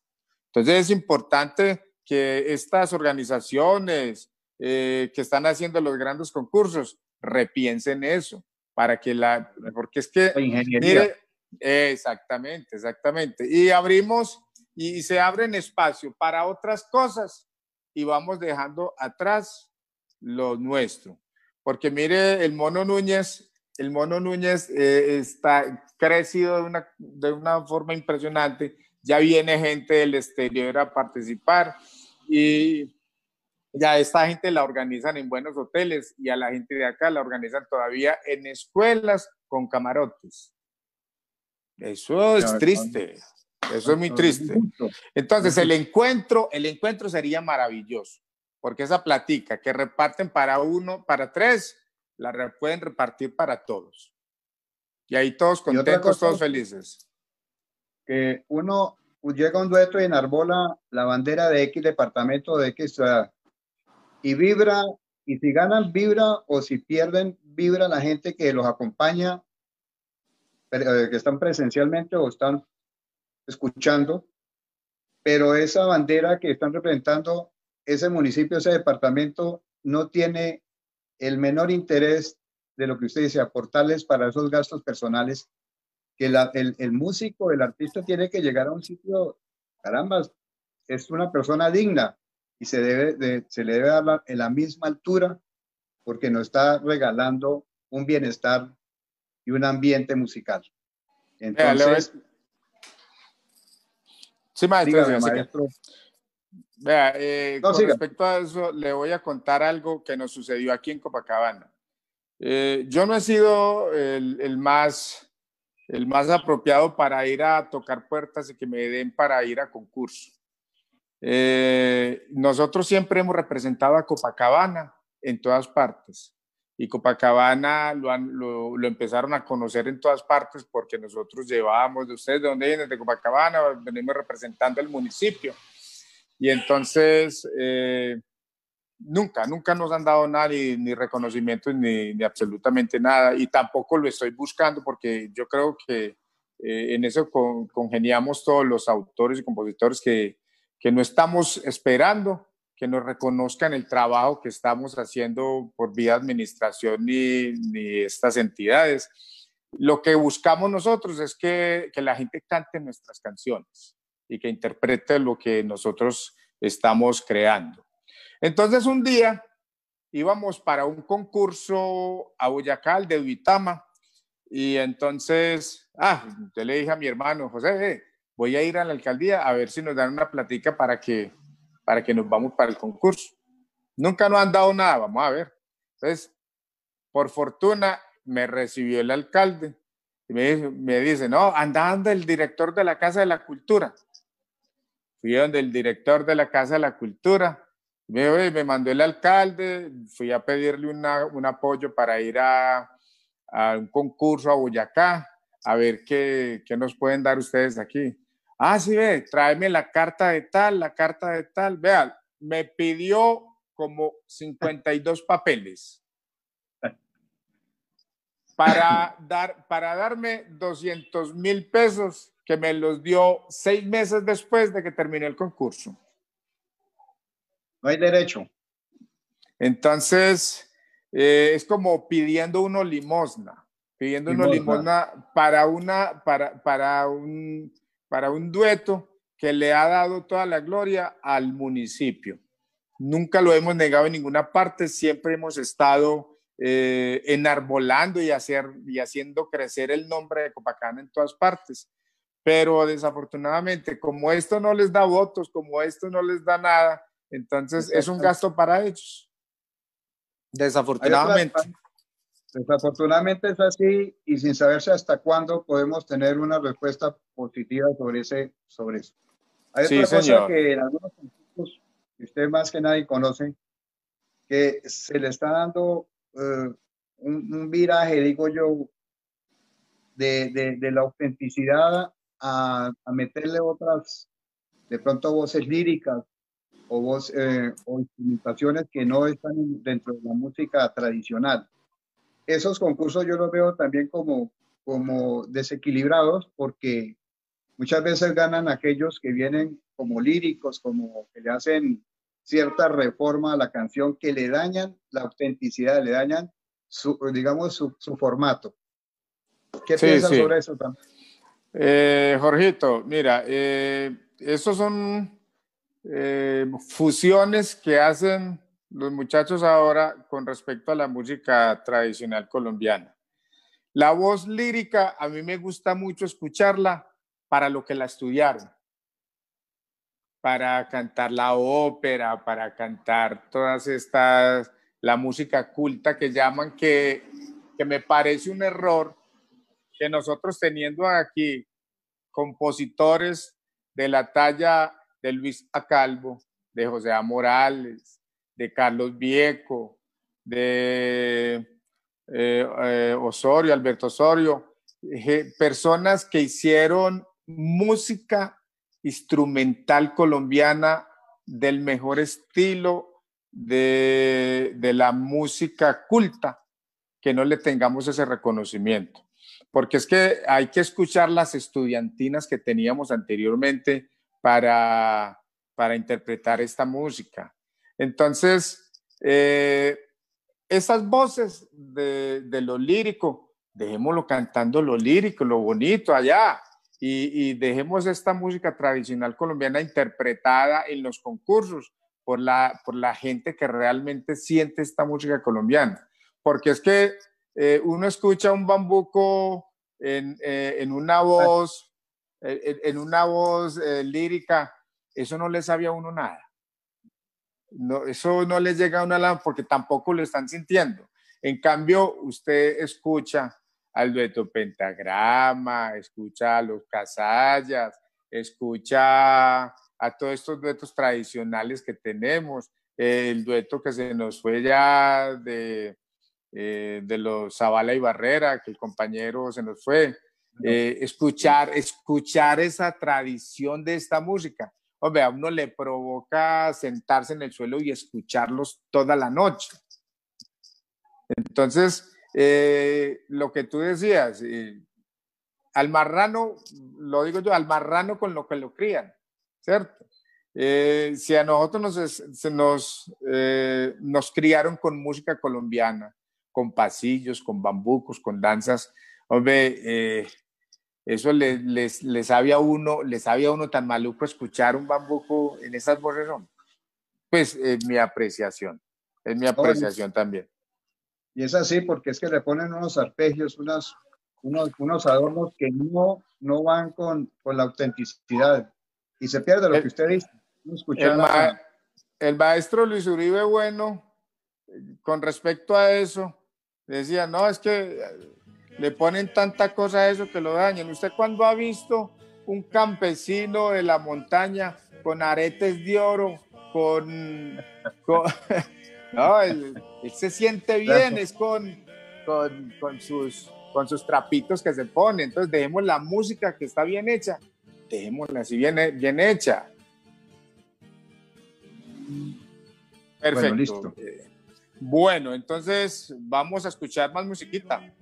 S4: Entonces es importante que estas organizaciones eh, que están haciendo los grandes concursos repiensen eso, para que la, porque es que...
S3: ingeniería.
S4: exactamente, exactamente. Y abrimos y se abren espacio para otras cosas y vamos dejando atrás lo nuestro. Porque mire, el mono Núñez, el mono Núñez eh, está crecido de una, de una forma impresionante. Ya viene gente del exterior a participar y ya esta gente la organizan en buenos hoteles y a la gente de acá la organizan todavía en escuelas con camarotes. Eso es triste. Eso es muy triste. Entonces, el encuentro, el encuentro sería maravilloso, porque esa platica que reparten para uno, para tres, la pueden repartir para todos. Y ahí todos contentos, todos felices.
S3: Que uno llega a un dueto y enarbola la bandera de X departamento de X ciudad y vibra, y si ganan, vibra, o si pierden, vibra la gente que los acompaña, eh, que están presencialmente o están escuchando, pero esa bandera que están representando, ese municipio, ese departamento, no tiene el menor interés de lo que usted dice, aportarles para esos gastos personales, que el, el, músico, el artista tiene que llegar a un sitio, caramba, es una persona digna y se, debe se le debe dar la, en la misma altura porque nos está regalando un bienestar y un ambiente musical. Entonces,
S4: Sí, maestro. Vea, eh, con respecto a eso, le voy a contar algo que nos sucedió aquí en Copacabana. Eh, yo no he sido el, más, el más apropiado para ir a tocar puertas y que me den para ir a concurso. Eh, nosotros siempre hemos representado a Copacabana en todas partes y Copacabana lo, lo, empezaron a conocer en todas partes porque nosotros llevábamos de ustedes, ¿de dónde vienen? De Copacabana, venimos representando el municipio. Y entonces, eh, nunca, nunca nos han dado nada, ni, ni reconocimiento, ni, ni, absolutamente nada. Y tampoco lo estoy buscando porque yo creo que eh, en eso congeniamos todos los autores y compositores que, que no estamos esperando que nos reconozcan el trabajo que estamos haciendo por vía administración ni, ni estas entidades. Lo que buscamos nosotros es que, que la gente cante nuestras canciones y que interprete lo que nosotros estamos creando. Entonces un día íbamos para un concurso a Boyacá, de Uitama, y entonces, ah, yo le dije a mi hermano, José, voy a ir a la alcaldía a ver si nos dan una platica para que, para que nos vamos para el concurso. Nunca nos han dado nada, vamos a ver. Entonces, por fortuna, me recibió el alcalde y me, me dice, no, anda, anda el director de la Casa de la Cultura. Fui donde el director de la Casa de la Cultura, me, me mandó el alcalde, fui a pedirle un apoyo para ir a, un concurso a Boyacá, a ver qué, qué nos pueden dar ustedes aquí. Ah, sí, ve, tráeme la carta de tal, la carta de tal. Vean, me pidió como 52 papeles para, dar, para darme 200 mil pesos que me los dio seis meses después de que terminé el concurso.
S3: No hay derecho.
S4: Entonces, eh, es como pidiendo uno limosna, pidiendo uno limosna para, una, para, para, un, para un dueto que le ha dado toda la gloria al municipio. Nunca lo hemos negado en ninguna parte, siempre hemos estado eh, enarbolando y, hacer, y haciendo crecer el nombre de Copacabana en todas partes pero desafortunadamente como esto no les da votos, como esto no les da nada, entonces es un gasto para ellos. Desafortunadamente.
S3: Desafortunadamente es así y sin saberse hasta cuándo podemos tener una respuesta positiva sobre, ese, sobre eso. Hay otra cosa que en algunos que usted más que nadie conoce, que se le está dando eh, un, viraje, digo yo, de, de, de la autenticidad a, meterle otras, de pronto voces líricas o, voz, eh, o instrumentaciones que no están dentro de la música tradicional. Esos concursos yo los veo también como, como desequilibrados porque muchas veces ganan aquellos que vienen como líricos, como que le hacen cierta reforma a la canción que le dañan la autenticidad, le dañan su, digamos, su, su formato. ¿Qué piensas sobre eso también?
S4: Eh, Jorgito, mira, eh, esos son eh, fusiones que hacen los muchachos ahora con respecto a la música tradicional colombiana. La voz lírica, a mí me gusta mucho escucharla para lo que la estudiaron, para cantar la ópera, para cantar todas estas, la música culta que llaman, que, que me parece un error que nosotros teniendo aquí compositores de la talla de Luis Acalvo, de José A. Morales, de Carlos Vieco, de eh, eh, Osorio, Alberto Osorio, eh, personas que hicieron música instrumental colombiana del mejor estilo de, de la música culta, que no le tengamos ese reconocimiento porque es que hay que escuchar las estudiantinas que teníamos anteriormente para, para interpretar esta música. Entonces, eh, esas voces de, de, lo lírico, dejémoslo cantando lo lírico, lo bonito allá, y, y, dejemos esta música tradicional colombiana interpretada en los concursos por la, por la gente que realmente siente esta música colombiana. Porque es que eh, uno escucha un bambuco en, eh, en una voz, en, una voz eh, lírica, eso no le sabía a uno nada. No, eso no les llega a una lámpara porque tampoco lo están sintiendo. En cambio, usted escucha al dueto Pentagrama, escucha a los Casallas, escucha a todos estos duetos tradicionales que tenemos, el dueto que se nos fue ya de, eh, de los Zavala y Barrera, que el compañero se nos fue, eh, escuchar, escuchar esa tradición de esta música. Hombre, a uno le provoca sentarse en el suelo y escucharlos toda la noche. Entonces, eh, lo que tú decías, al marrano, lo digo yo, al marrano con lo que lo crían, ¿cierto? Eh, si a nosotros nos, se nos, eh, nos criaron con música colombiana, con pasillos, con bambucos, con danzas, hombre, eso les, les, les sabía uno, les sabía uno tan maluco escuchar un bambuco en esas voces, pues es mi apreciación, es mi apreciación también.
S3: Y es así porque es que le ponen unos arpegios, unos, unos adornos que no, no van con, con la autenticidad y se pierde lo que usted dice.
S4: El, maestro Luis Uribe Bueno, con respecto a eso, decía, no, es que le ponen tanta cosa a eso que lo dañan. ¿Usted cuándo ha visto un campesino de la montaña con aretes de oro, con... no, él, se siente bien, es con, con, sus, con sus trapitos que se pone. Entonces dejemos la música que está bien hecha, dejémosla así bien, bien hecha. Perfecto. Bueno, listo. bueno, entonces vamos a escuchar más musiquita.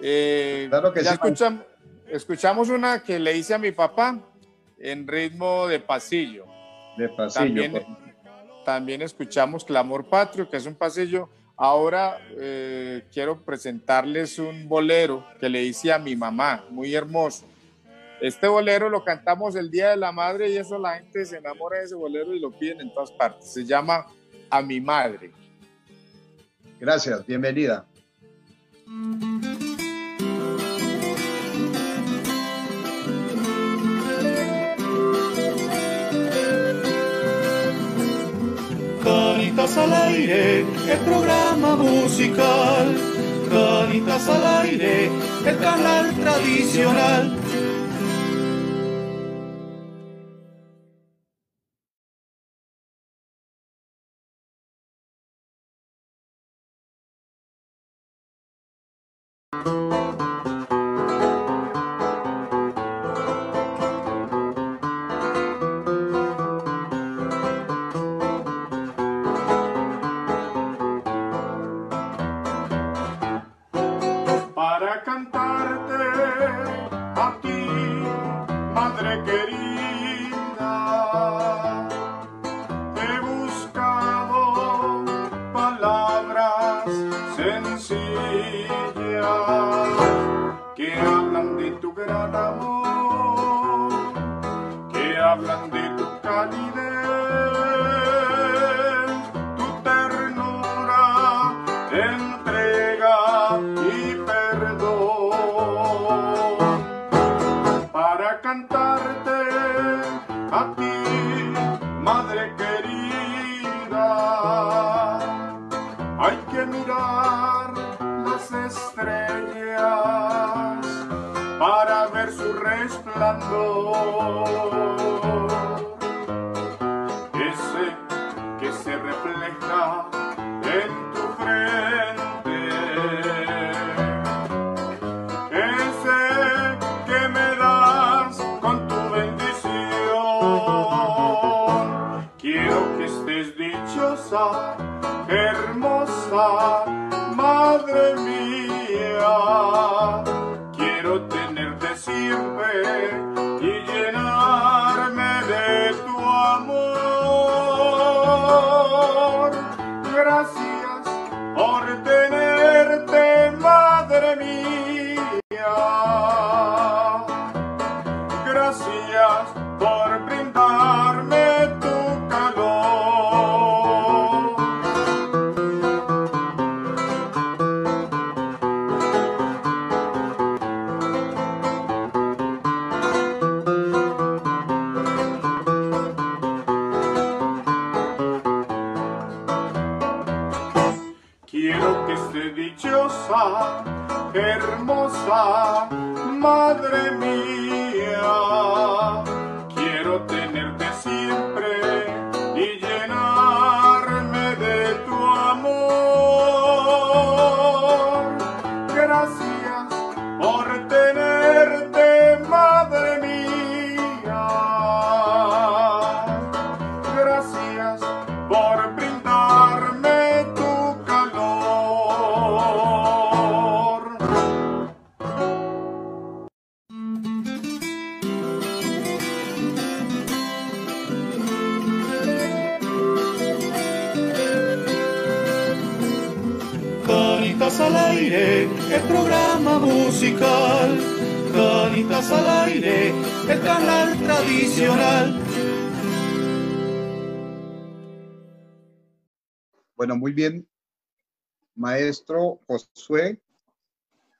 S4: Eh, claro que ya escuchamos, escuchamos una que le hice a mi papá en ritmo de pasillo.
S3: De pasillo.
S4: También, escuchamos Clamor Patrio, que es un pasillo. Ahora eh, quiero presentarles un bolero que le hice a mi mamá, muy hermoso. Este bolero lo cantamos el Día de la Madre y eso la gente se enamora de ese bolero y lo piden en todas partes. Se llama A mi madre.
S3: Gracias, bienvenida.
S5: Canitas al aire, el programa musical. Canitas al aire, el canal tradicional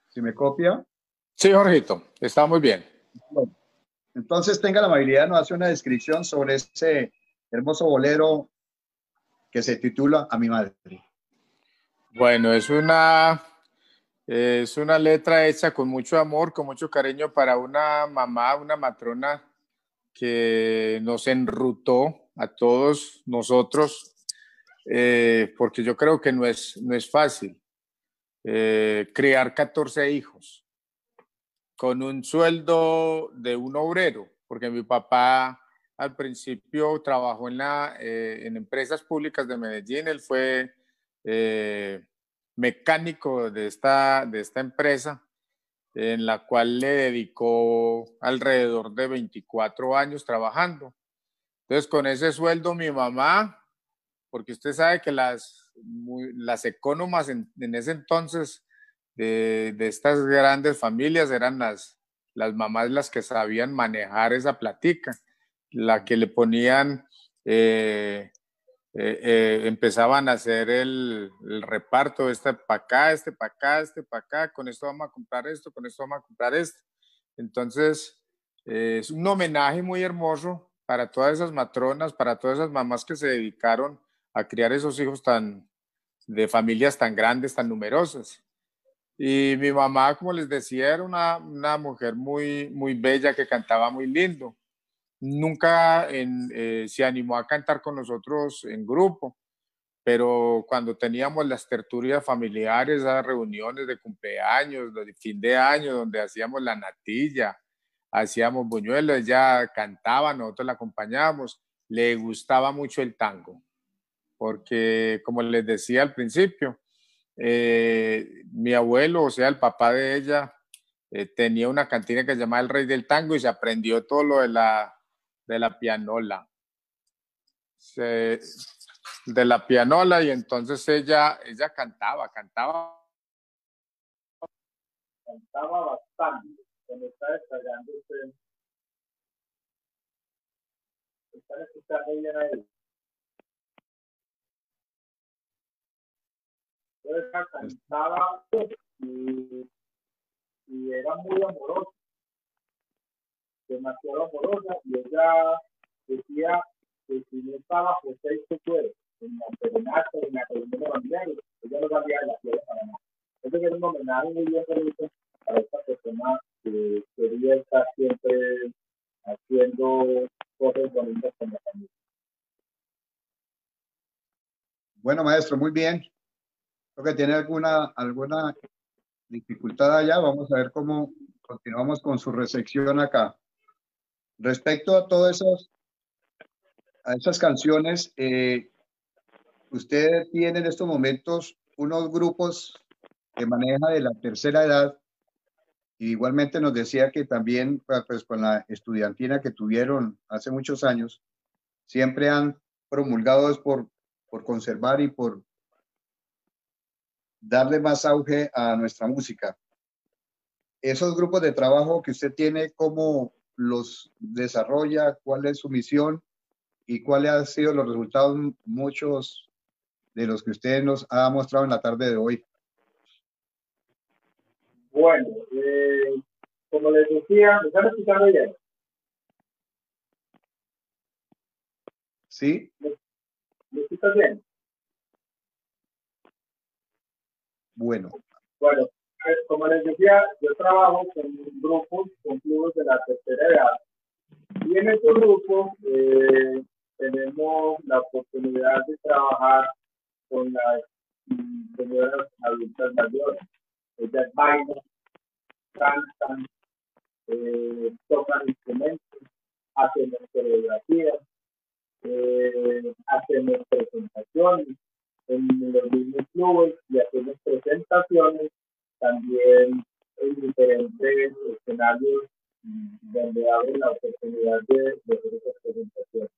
S3: si me copia.
S4: Sí, Jorgito, está muy bien.
S3: Bueno, entonces tenga la amabilidad de nos hacer una descripción sobre ese hermoso bolero que se titula A mi madre.
S4: Bueno, es una, es una letra hecha con mucho amor, con mucho cariño para una mamá, una matrona que nos enrutó a todos nosotros, eh, porque yo creo que no es, no es fácil eh, criar 14 hijos con un sueldo de un obrero, porque mi papá al principio trabajó en, la, eh, en empresas públicas de Medellín, él fue eh, mecánico de esta, de esta empresa, en la cual le dedicó alrededor de 24 años trabajando. Entonces, con ese sueldo, mi mamá, porque usted sabe que las, muy- las economas en, en ese entonces de, de estas grandes familias eran las, las mamás las que sabían manejar esa platica, la que le ponían eh, eh, eh, empezaban a hacer el, el reparto, este para acá, este para acá, este para acá, con esto vamos a comprar esto, con esto vamos a comprar esto. Entonces, eh, es un homenaje muy hermoso para todas esas matronas, para todas esas mamás que se dedicaron a criar esos hijos tan de familias tan grandes, tan numerosas. Y mi mamá, como les decía, era una, una mujer muy, muy bella que cantaba muy lindo nunca en, eh, se animó a cantar con nosotros en grupo, pero cuando teníamos las tertulias familiares, las reuniones de cumpleaños, de fin de año, donde hacíamos la natilla, hacíamos buñuelos, ella cantaba, nosotros la acompañábamos, le gustaba mucho el tango, porque como les decía al principio, eh, mi abuelo, o sea, el papá de ella, eh, tenía una cantina que se llamaba El Rey del Tango y se aprendió todo lo de la de la pianola. De la pianola y entonces ella, ella cantaba, cantaba. Cantaba bastante. Se está descargando usted. ¿Están escuchando bien ahí? Cantaba y, y era muy amorosa demasiado amorosa y ella decía que si no estaba José y su cuerpo en la serenata, en la reunión de ella no sabía la ciudad de Panamá. Entonces era un homenaje muy bien bonito a esta persona que quería estar siempre haciendo cosas bonitas con la familia.
S3: Bueno, maestro, muy bien. Creo que tiene alguna, alguna dificultad allá. Vamos a ver cómo continuamos con su recepción acá. Respecto a todas esas, a esas canciones, eh, usted tiene en estos momentos unos grupos que maneja de la tercera edad. Y igualmente nos decía que también, pues, pues, con la estudiantina que tuvieron hace muchos años, siempre han promulgado por, por conservar y por darle más auge a nuestra música. Esos grupos de trabajo que usted tiene, ¿cómo los desarrolla? ¿Cuál es su misión? ¿Y cuáles han sido los resultados, muchos de los que usted nos ha mostrado en la tarde de hoy?
S7: Bueno, eh, como les decía, ¿me están escuchando bien?
S3: ¿Sí?
S7: ¿Me escuchas bien?
S3: Bueno.
S7: Bueno, pues, como les decía, yo trabajo con grupos, con clubes de la tercera edad. Y en estos grupos eh, tenemos la oportunidad de trabajar con las señoras adultas mayores. Ellas bailan, cantan, eh, tocan instrumentos, hacen coreografías, eh, hacemos presentaciones en los mismos clubes y hacemos presentaciones también en diferentes escenarios donde abren la oportunidad de, de hacer esas presentaciones.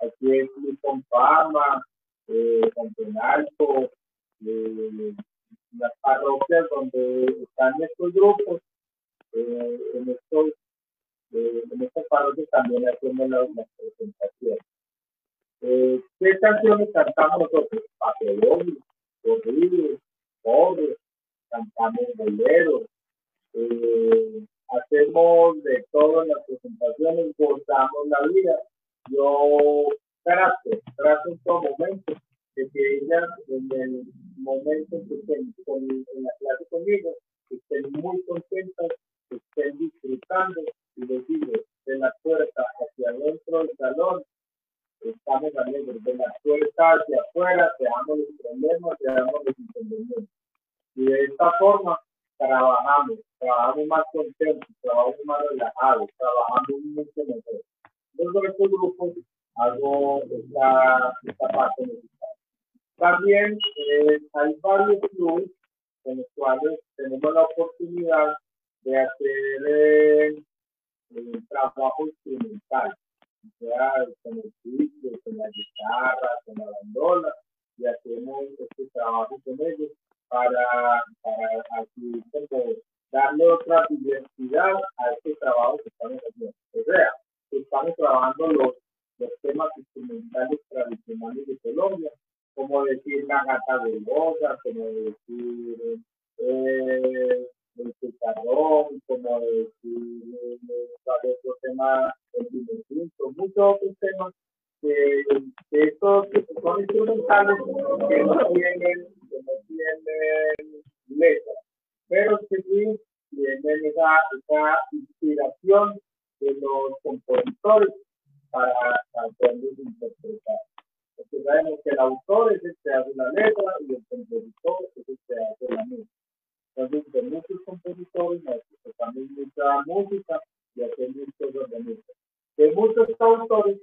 S7: Aquí es Club Fama, eh, Campeonato, eh, las parroquias donde están estos grupos, eh, en, estos, eh, en estas parroquias también hacemos las presentaciones. Eh, ¿Qué canciones cantamos nosotros? Papelón, corridos, pobres, cantamos boleros, eh, hacemos de todo en las presentaciones, gozamos la vida. Yo trato, trato en todo momento de que ellas en el momento que estén con, en la clase conmigo estén muy contentas, estén disfrutando y les digo, de la puerta hacia adentro del salón, estamos alegres, de la puerta hacia afuera, dejamos los problemas, dejamos los inconvenientes. Y de esta forma trabajamos, trabajamos más contentos, trabajamos más relajados, trabajamos mucho mejor. Dentro de estos grupos hago esta, esta parte musical. También eh, hay varios clubes en los cuales tenemos la oportunidad de hacer eh, trabajo instrumental, sea con el ciclo, con la guitarra, con la bandola, y hacemos este trabajo con ellos para, para así darle otra diversidad a este trabajo que estamos haciendo. O sea, estamos trabajando los, los temas instrumentales tradicionales de Colombia, como decir la gata goza, como decir eh, el picarrón, como eh, otro tema, el muchos otros temas que, estos son instrumentales que no tienen, que no tienen letra, pero que sí tienen esa, esa inspiración de los compositores para, poderlos interpretar. Porque sabemos que el autor es el que hace la letra y el compositor es el que hace la música. Entonces, de muchos compositores nosotros también mucha música y hacemos de música. De muchos autores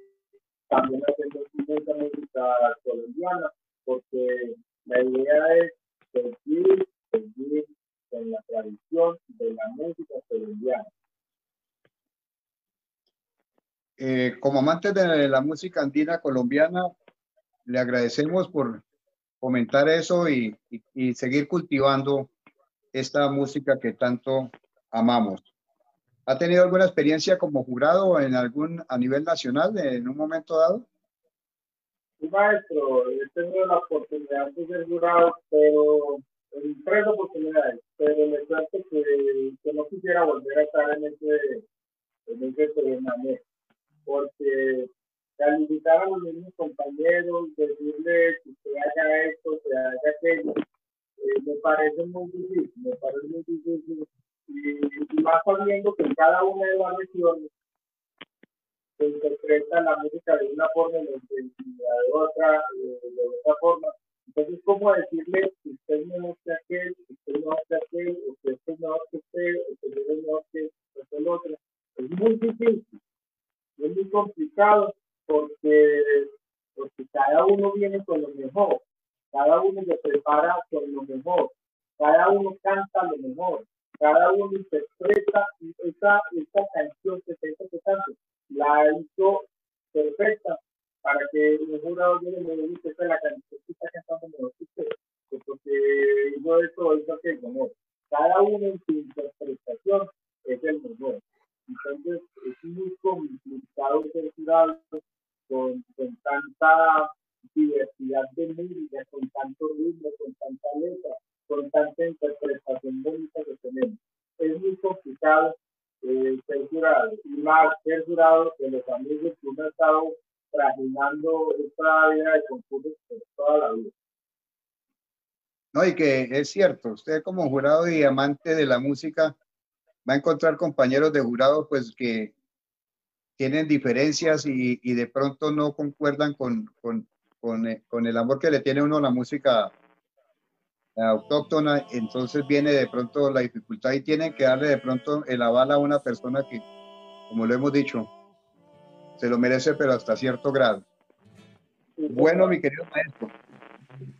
S7: también hacemos mucha música colombiana, porque la idea es seguir, seguir con la tradición de la música colombiana.
S3: Eh, como amantes de la música andina colombiana, le agradecemos por comentar eso y, y, y seguir cultivando esta música que tanto amamos. ¿Ha tenido alguna experiencia como jurado en algún a nivel nacional en un momento dado?
S7: Sí, maestro, he tenido la oportunidad de ser jurado, pero en tres oportunidades, pero me cuento que, que, no quisiera volver a estar en ese, en ese programa, porque calificar a los mismos compañeros, decirles que se haga esto, se haga aquello, me parece muy difícil, me parece muy difícil y, más sabiendo que en cada una de las regiones se interpreta la música de una forma y la de otra, eh, de otra forma. Entonces, ¿cómo decirle que usted es mejor que aquel, que usted es mejor que aquel, o que usted es mejor que usted, o que usted es mejor que el otro? Es muy difícil, es muy complicado porque, porque cada uno viene con lo mejor, cada uno se prepara con lo mejor, cada uno canta lo mejor, cada uno interpreta esa, esa canción que está interpretando, la hizo perfecta para que el jurado llegue y me diga que la canción que está cantando mejor que usted, porque hizo esto, hizo aquello, no. Cada uno en su interpretación es el mejor. Entonces es muy complicado ser jurado con, con tanta diversidad de música, con tanto ritmo, con tanta letra con tanta interpretación bonita que tenemos. Es muy complicado eh, ser jurado, y más ser jurado de los amigos que uno ha estado trajinando esta vida de concursos por toda la vida.
S3: No, y que es cierto, usted como jurado y amante de la música va a encontrar compañeros de jurado pues que tienen diferencias y, y de pronto no concuerdan con, con, con, eh, con, el amor que le tiene uno a la música autóctona, entonces viene de pronto la dificultad y tienen que darle de pronto el aval a una persona que, como lo hemos dicho, se lo merece, pero hasta cierto grado. Bueno, mi querido maestro,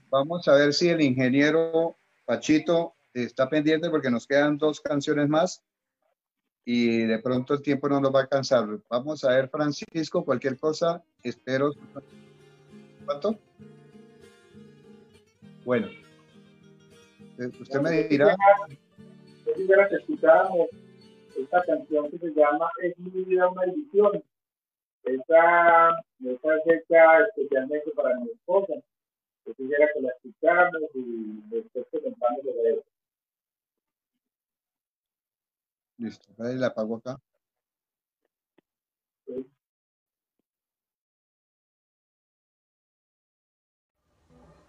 S3: vamos a ver si el ingeniero Pachito está pendiente porque nos quedan dos canciones más y de pronto el tiempo no nos va a alcanzar. Vamos a ver, Francisco, cualquier cosa, espero. ¿Cuánto? Bueno, eh, usted me dirá.
S7: Yo quisiera que escucháramos esta canción que se llama Es mi vida una ilusión. Esta, esta es hecha especialmente para mi esposa. Yo quisiera que la escucháramos y después comentamos de eso.
S3: Listo, ahí la apago acá.
S7: Sí.
S5: Es mi vida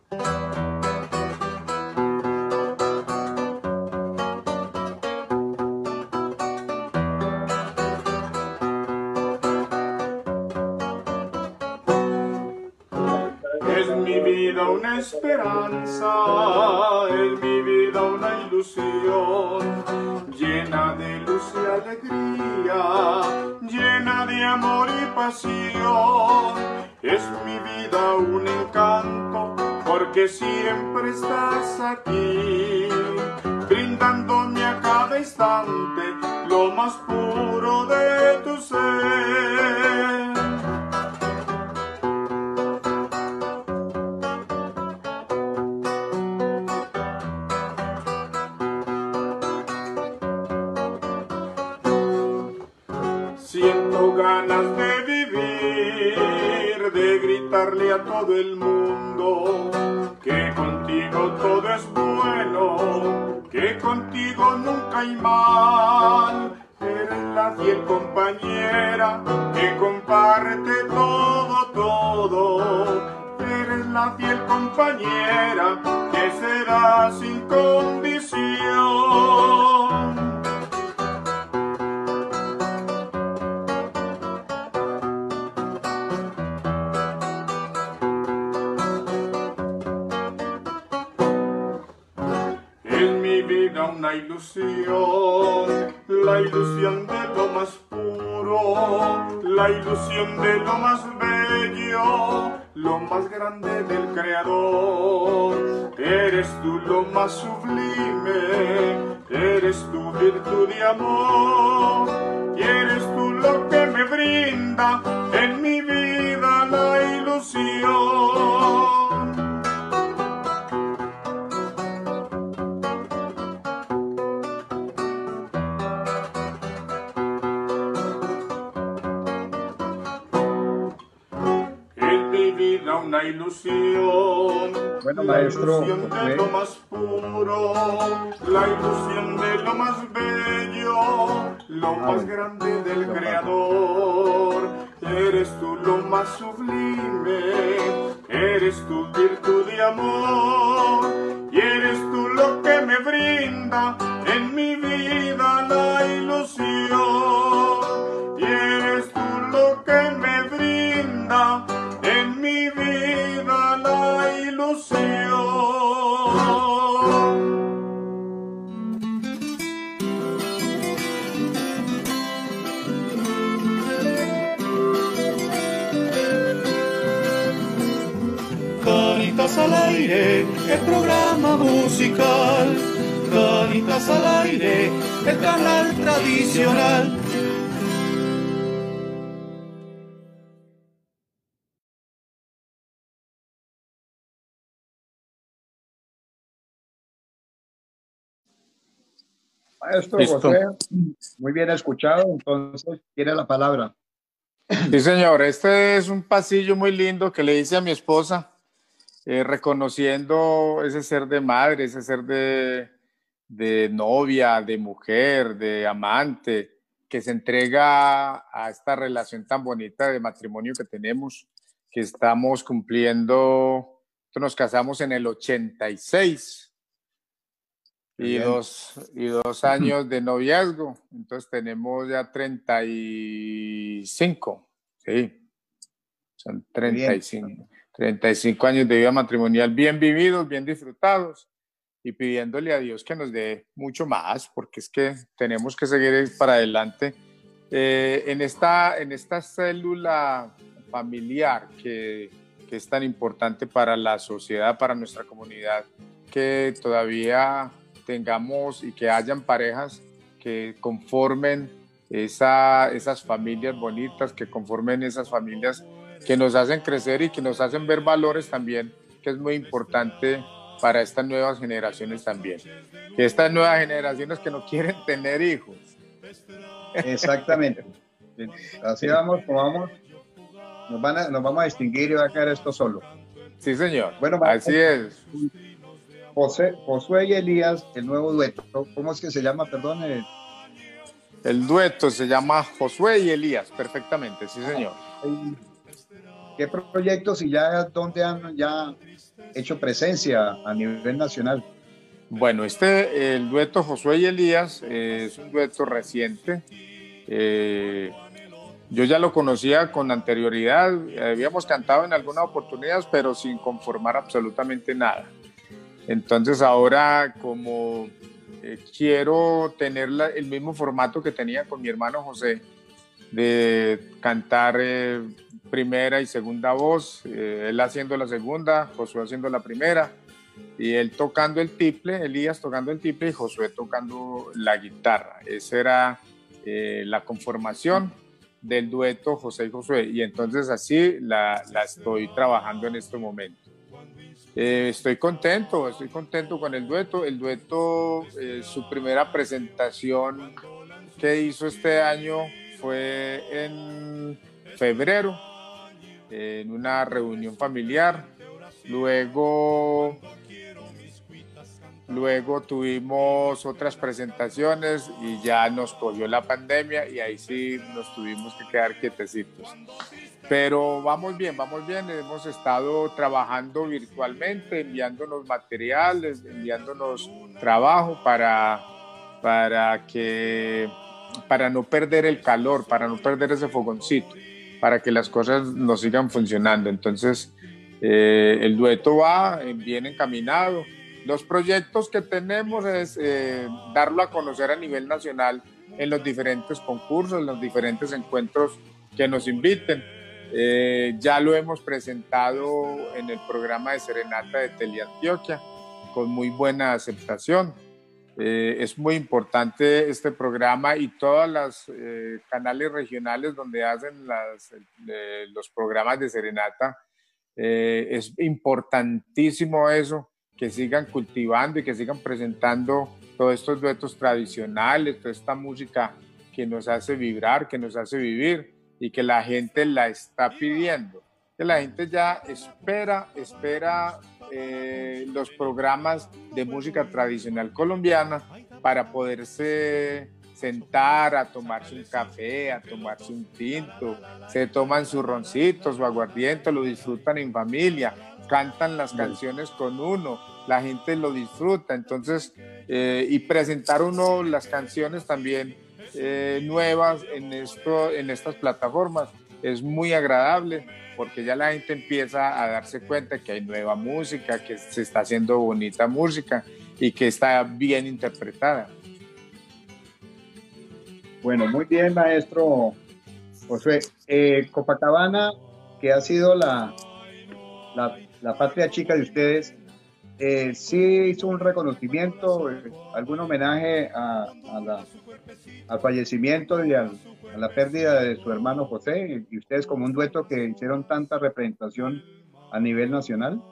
S5: una esperanza, es mi vida una ilusión, llena de luz y alegría, llena de amor y pasión. Es mi vida un encanto, porque siempre estás aquí, brindándome a cada instante lo más puro de tu ser. Siento ganas de vivir, de gritarle a todo el mundo que contigo todo es bueno, que contigo nunca hay mal. Eres la fiel compañera que comparte todo, todo. Eres la fiel compañera que será sin condición. Una ilusión, la ilusión de lo más puro, la ilusión de lo más bello, lo más grande del Creador. Eres tú lo más sublime, eres tu virtud y amor, y eres tú lo que me brinda en
S3: Bueno,
S5: la
S3: maestro,
S5: ilusión de lo más puro, la ilusión de lo más bello, lo más grande del Creador. Eres tú lo más sublime, eres tu virtud y amor, y eres tú lo que me brinda
S1: aire, el programa musical. Canitas al aire, el canal tradicional.
S3: Maestro
S4: Listo.
S3: José, muy bien escuchado, entonces tiene la palabra.
S4: Sí, señor. Este es un pasillo muy lindo que le hice a mi esposa, eh, reconociendo ese ser de madre, ese ser de, de novia, de mujer, de amante, que se entrega a esta relación tan bonita de matrimonio que tenemos, que estamos cumpliendo. Nos casamos en el 86 y dos, y dos años de noviazgo. Entonces tenemos ya 35, sí. Son 35, 35 años de vida matrimonial bien vividos, bien disfrutados y pidiéndole a Dios que nos dé mucho más, porque es que tenemos que seguir para adelante. Eh, en, esta, en esta célula familiar que, que es tan importante para la sociedad, para nuestra comunidad, que todavía tengamos y que hayan parejas que conformen esa, esas familias bonitas, que conformen esas familias que nos hacen crecer y que nos hacen ver valores también, que es muy importante para estas nuevas generaciones también. Que estas nuevas generaciones que no quieren tener hijos.
S3: Exactamente. Así vamos, como vamos, nos, van a, nos vamos a distinguir y va a quedar esto solo.
S4: Sí, señor. Bueno, así es.
S3: José, Josué y Elías, el nuevo dueto. ¿Cómo es que se llama, perdón?
S4: El, dueto se llama Josué y Elías, perfectamente, sí, señor.
S3: ¿Qué proyectos y ya dónde han ya hecho presencia a nivel nacional?
S4: Bueno, este, el dueto Josué y Elías eh, es un dueto reciente. Eh, yo ya lo conocía con anterioridad, habíamos cantado en algunas oportunidades, pero sin conformar absolutamente nada. Entonces ahora como eh, quiero tener el mismo formato que tenía con mi hermano José, de cantar eh, primera y segunda voz, eh, él haciendo la segunda, Josué haciendo la primera, y él tocando el tiple, Elías tocando el tiple y Josué tocando la guitarra. Esa era la conformación del dueto José y Josué, y entonces así la, la estoy trabajando en este momento. Eh, estoy contento, estoy contento con el dueto. El dueto, eh, su primera presentación que hizo este año fue en febrero, en una reunión familiar. Luego, luego tuvimos otras presentaciones y ya nos cogió la pandemia y ahí sí nos tuvimos que quedar quietecitos. Pero vamos bien, vamos bien. Hemos estado trabajando virtualmente, enviándonos materiales, enviándonos trabajo para, para, que, para no perder el calor, para no perder ese fogoncito, para que las cosas nos sigan funcionando. Entonces, eh, el dueto va bien encaminado. Los proyectos que tenemos es eh, darlo a conocer a nivel nacional en los diferentes concursos, en los diferentes encuentros que nos inviten eh, ya lo hemos presentado en el programa de Serenata de Teleantioquia con muy buena aceptación. Eh, es muy importante este programa y todos los eh, canales regionales donde hacen los programas de Serenata. es importantísimo eso, que sigan cultivando y que sigan presentando todos estos duetos tradicionales, toda esta música que nos hace vibrar, que nos hace vivir y que la gente la está pidiendo. Que la gente ya espera, espera eh, los programas de música tradicional colombiana para poderse sentar a tomarse un café, a tomarse un tinto, se toman sus roncitos, su aguardiente, lo disfrutan en familia, cantan las canciones con uno, la gente lo disfruta, entonces, eh, y presentar uno las canciones también eh, nuevas en, esto, en estas plataformas. Es muy agradable porque ya la gente empieza a darse cuenta que hay nueva música, que se está haciendo bonita música y que está bien interpretada.
S3: Bueno, muy bien, maestro José. Eh, Copacabana, que ha sido la, la, la patria chica de ustedes, eh, sí hizo un reconocimiento, eh, algún homenaje a, la, al fallecimiento y a la pérdida de su hermano José, y ustedes como un dueto que hicieron tanta representación a nivel nacional?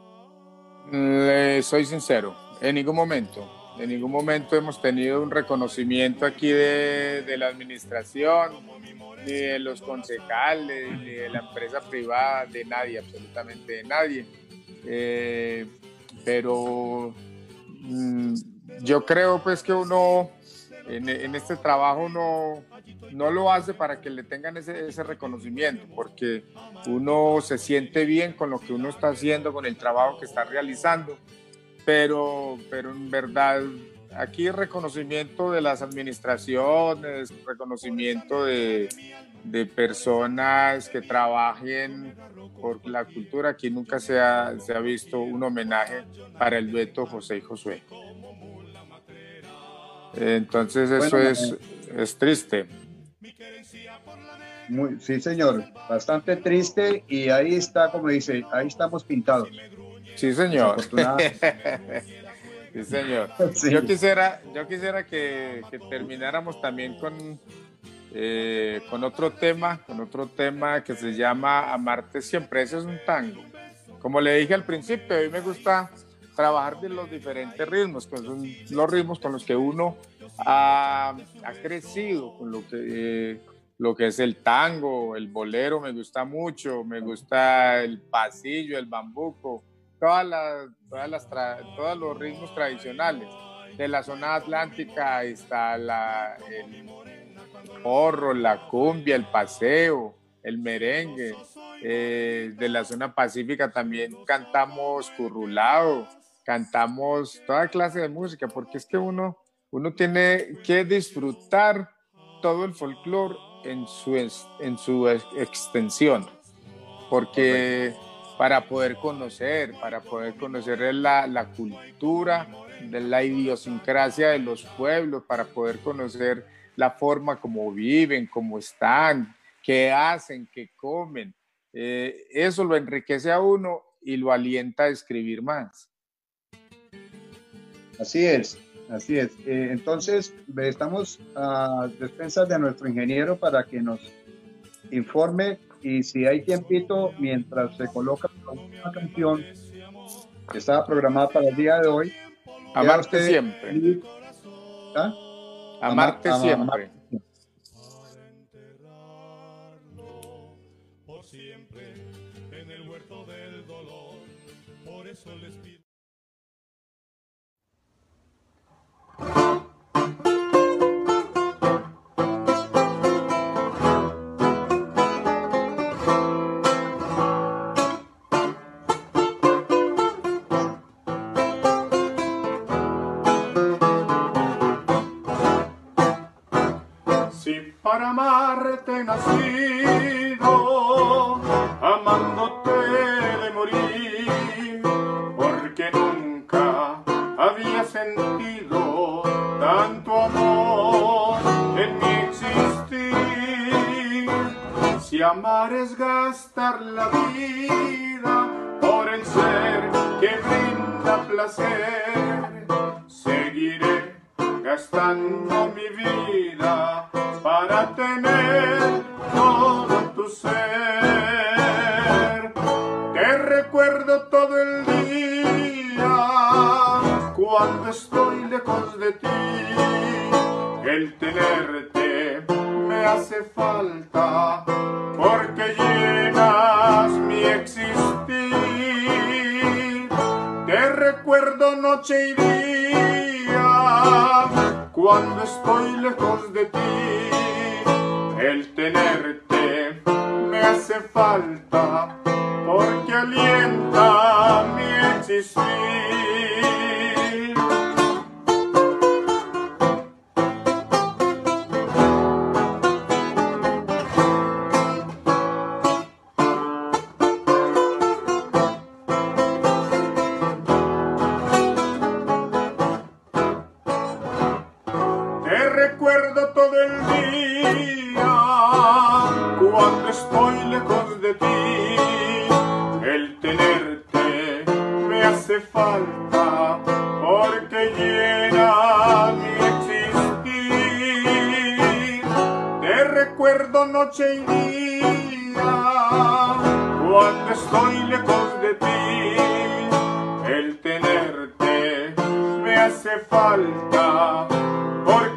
S4: soy sincero, en ningún momento, en ningún momento hemos tenido un reconocimiento aquí de, la administración, ni de los concejales, ni de la empresa privada, de nadie, absolutamente de nadie. Eh, pero mm, yo creo pues que uno en, este trabajo no, no lo hace para que le tengan ese, ese, reconocimiento, porque uno se siente bien con lo que uno está haciendo, con el trabajo que está realizando, pero, pero en verdad aquí reconocimiento de las administraciones, reconocimiento de, de personas que trabajen por la cultura. Aquí nunca se ha, se ha visto un homenaje para el dueto José y Josué. Entonces eso es, es triste.
S3: Muy, sí, señor, bastante triste y ahí está, como dice, ahí estamos pintados.
S4: Sí, señor. sí, señor. Yo quisiera, yo quisiera que, que termináramos también con, eh, con otro tema, con otro tema que se llama Amarte siempre. Ese es un tango. Como le dije al principio, a mí me gusta trabajar de los diferentes ritmos, con los ritmos con los que uno ha, ha crecido, con lo que, eh, lo que es el tango, el bolero me gusta mucho, me gusta el pasillo, el bambuco, todas las, todas las todos los ritmos tradicionales. De la zona atlántica está la, el porro, la cumbia, el paseo, el merengue. Eh, de la zona pacífica también cantamos currulado, cantamos toda clase de música, porque es que uno, uno tiene que disfrutar todo el folclore en su, en su extensión, porque para poder conocer, para poder conocer la, la cultura, de la idiosincrasia de los pueblos, para poder conocer la forma como viven, cómo están, qué hacen, qué comen. Eh, eso lo enriquece a uno y lo alienta a escribir más.
S3: Así es, así es. Eh, entonces, estamos a despensas de nuestro ingeniero para que nos informe y si hay tiempito, mientras se coloca una canción que estaba programada para el día de hoy.
S4: Amarte siempre. ¿Ah? Amarte siempre.
S5: Para amarte noche y cuando estoy lejos de ti, recuerdo todo el día cuando estoy lejos de ti. El tenerte me hace falta porque llena mi existir. Te recuerdo noche y día cuando estoy lejos de ti. El tenerte me hace falta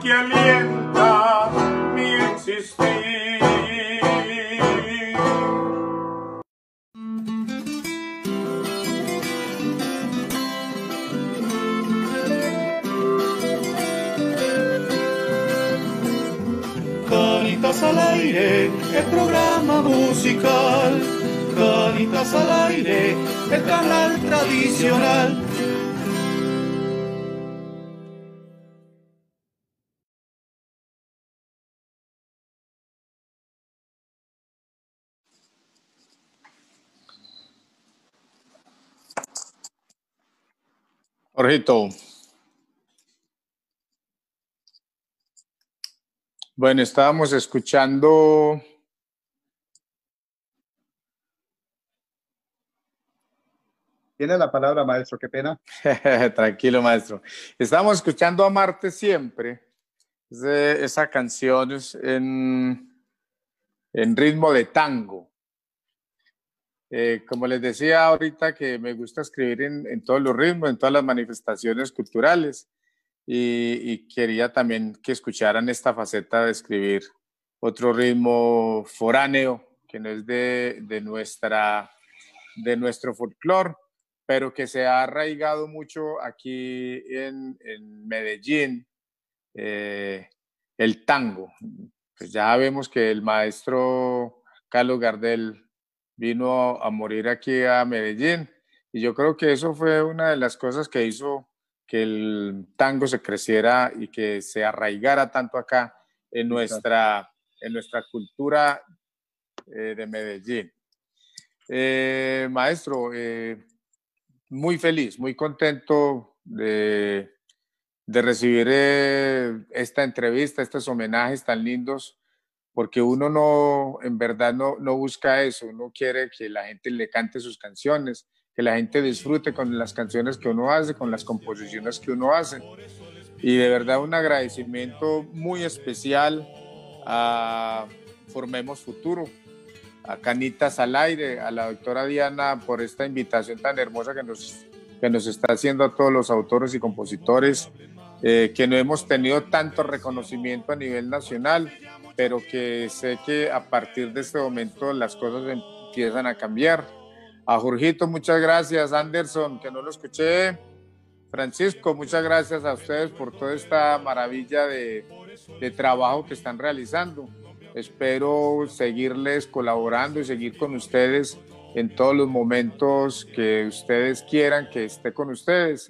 S5: que alienta mi existir.
S1: Caritas al aire, el programa musical. Caritas al aire, el canal tradicional
S4: Jorgito. Bueno, estábamos escuchando
S3: Tiene la palabra, maestro, qué pena.
S4: Tranquilo, maestro. Estábamos escuchando Amarte Siempre, esa canción es en, en ritmo de tango. Eh, como les decía ahorita que me gusta escribir en, todos los ritmos, en todas las manifestaciones culturales y, quería también que escucharan esta faceta de escribir otro ritmo foráneo que no es de, nuestra, de nuestro folclore pero que se ha arraigado mucho aquí en, en Medellín, eh, el tango. Pues ya vemos que el maestro Carlos Gardel vino a morir aquí a Medellín. Y yo creo que eso fue una de las cosas que hizo que el tango se creciera y que se arraigara tanto acá en nuestra, en nuestra cultura eh, de Medellín. Eh, maestro, eh, muy feliz, muy contento de, de recibir esta entrevista, estos homenajes tan lindos, porque uno no, en verdad no, no busca eso, uno quiere que la gente le cante sus canciones, que la gente disfrute con las canciones que uno hace, con las composiciones que uno hace. Y de verdad un agradecimiento muy especial a Formemos Futuro, a Canitas al aire, a la doctora Diana por esta invitación tan hermosa que nos, que nos está haciendo a todos los autores y compositores, eh, que no hemos tenido tanto reconocimiento a nivel nacional, pero que sé que a partir de este momento las cosas empiezan a cambiar. A Jorgito, muchas gracias. Anderson, que no lo escuché. Francisco, muchas gracias a ustedes por toda esta maravilla de, de trabajo que están realizando. Espero seguirles colaborando y seguir con ustedes en todos los momentos que ustedes quieran que esté con ustedes.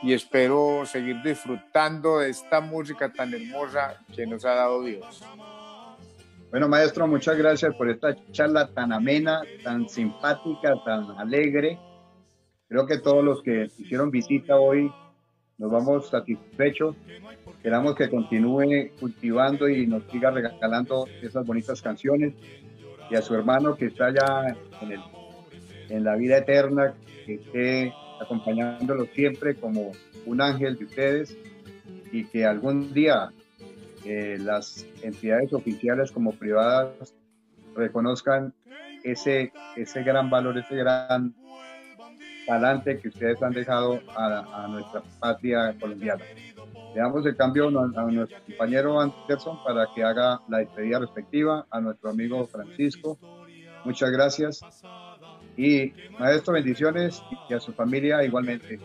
S4: Y espero seguir disfrutando de esta música tan hermosa que nos ha dado Dios.
S3: Bueno, maestro, muchas gracias por esta charla tan amena, tan simpática, tan alegre. Creo que todos los que hicieron visita hoy nos vamos satisfechos Esperamos que continúe cultivando y nos siga regalando esas bonitas canciones. Y a su hermano que está ya en, el, en la vida eterna, que esté acompañándolo siempre como un ángel de ustedes y que algún día eh, las entidades oficiales como privadas reconozcan ese, ese gran valor, ese gran talante que ustedes han dejado a, nuestra patria colombiana. Le damos el cambio a nuestro compañero Anderson para que haga la despedida respectiva, a nuestro amigo Francisco. Muchas gracias. Y maestro, bendiciones y a su familia igualmente.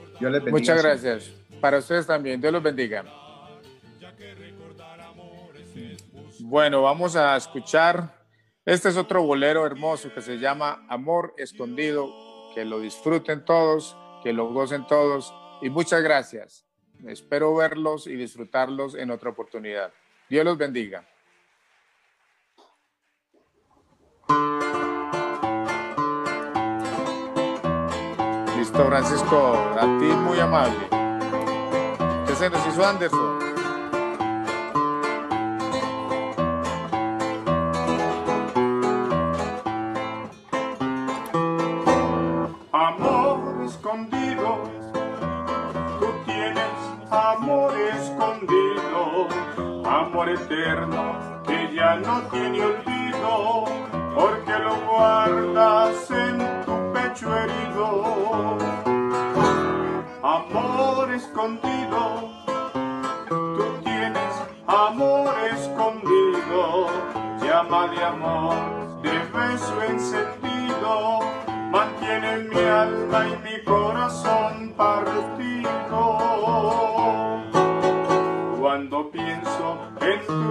S4: Muchas gracias. Para ustedes también. Dios los bendiga. Bueno, vamos a escuchar. Este es otro bolero hermoso que se llama Amor Escondido. Que lo disfruten todos, que lo gocen todos. Y muchas gracias. Espero verlos y disfrutarlos en otra oportunidad. Dios los bendiga. Listo, Francisco. A ti muy amable. ¿Qué se Anderson?
S5: Amor eterno que ya no tiene olvido, porque lo guardas en tu pecho herido. Amor escondido, tú tienes amor escondido, llama de amor, de beso encendido, mantiene mi alma y mi corazón partido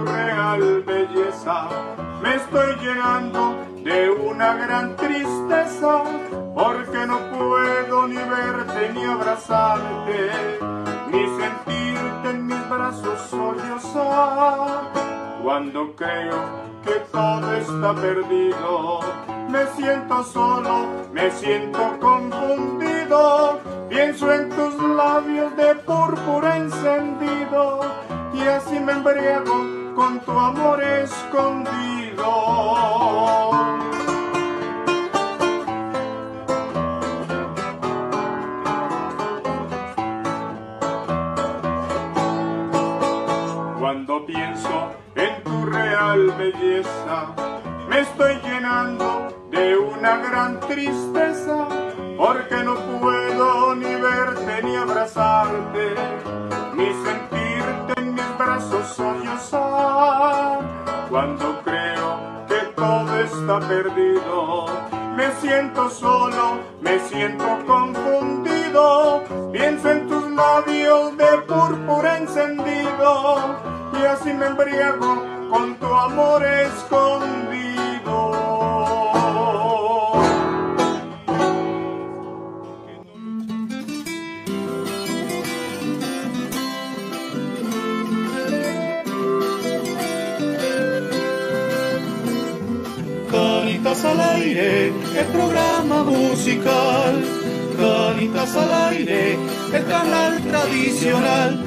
S5: real belleza, me estoy llenando de una gran tristeza, porque no puedo ni verte ni abrazarte, ni sentirte en mis brazos sollozar. Cuando creo que todo está perdido, me siento solo, me siento confundido Pienso en tus labios de púrpura encendido y así me embriago con tu amor escondido. Cuando pienso en tu real belleza, me estoy llenando de una gran tristeza, porque no puedo ni verte ni abrazarte, ni sentirte en mis brazos Cuando creo que todo está perdido, me siento solo, me siento confundido, pienso en tus labios de púrpura encendido, y así me embriago con tu amor escondido.
S1: Canitas al aire, el programa musical. Canitas al aire, el canal tradicional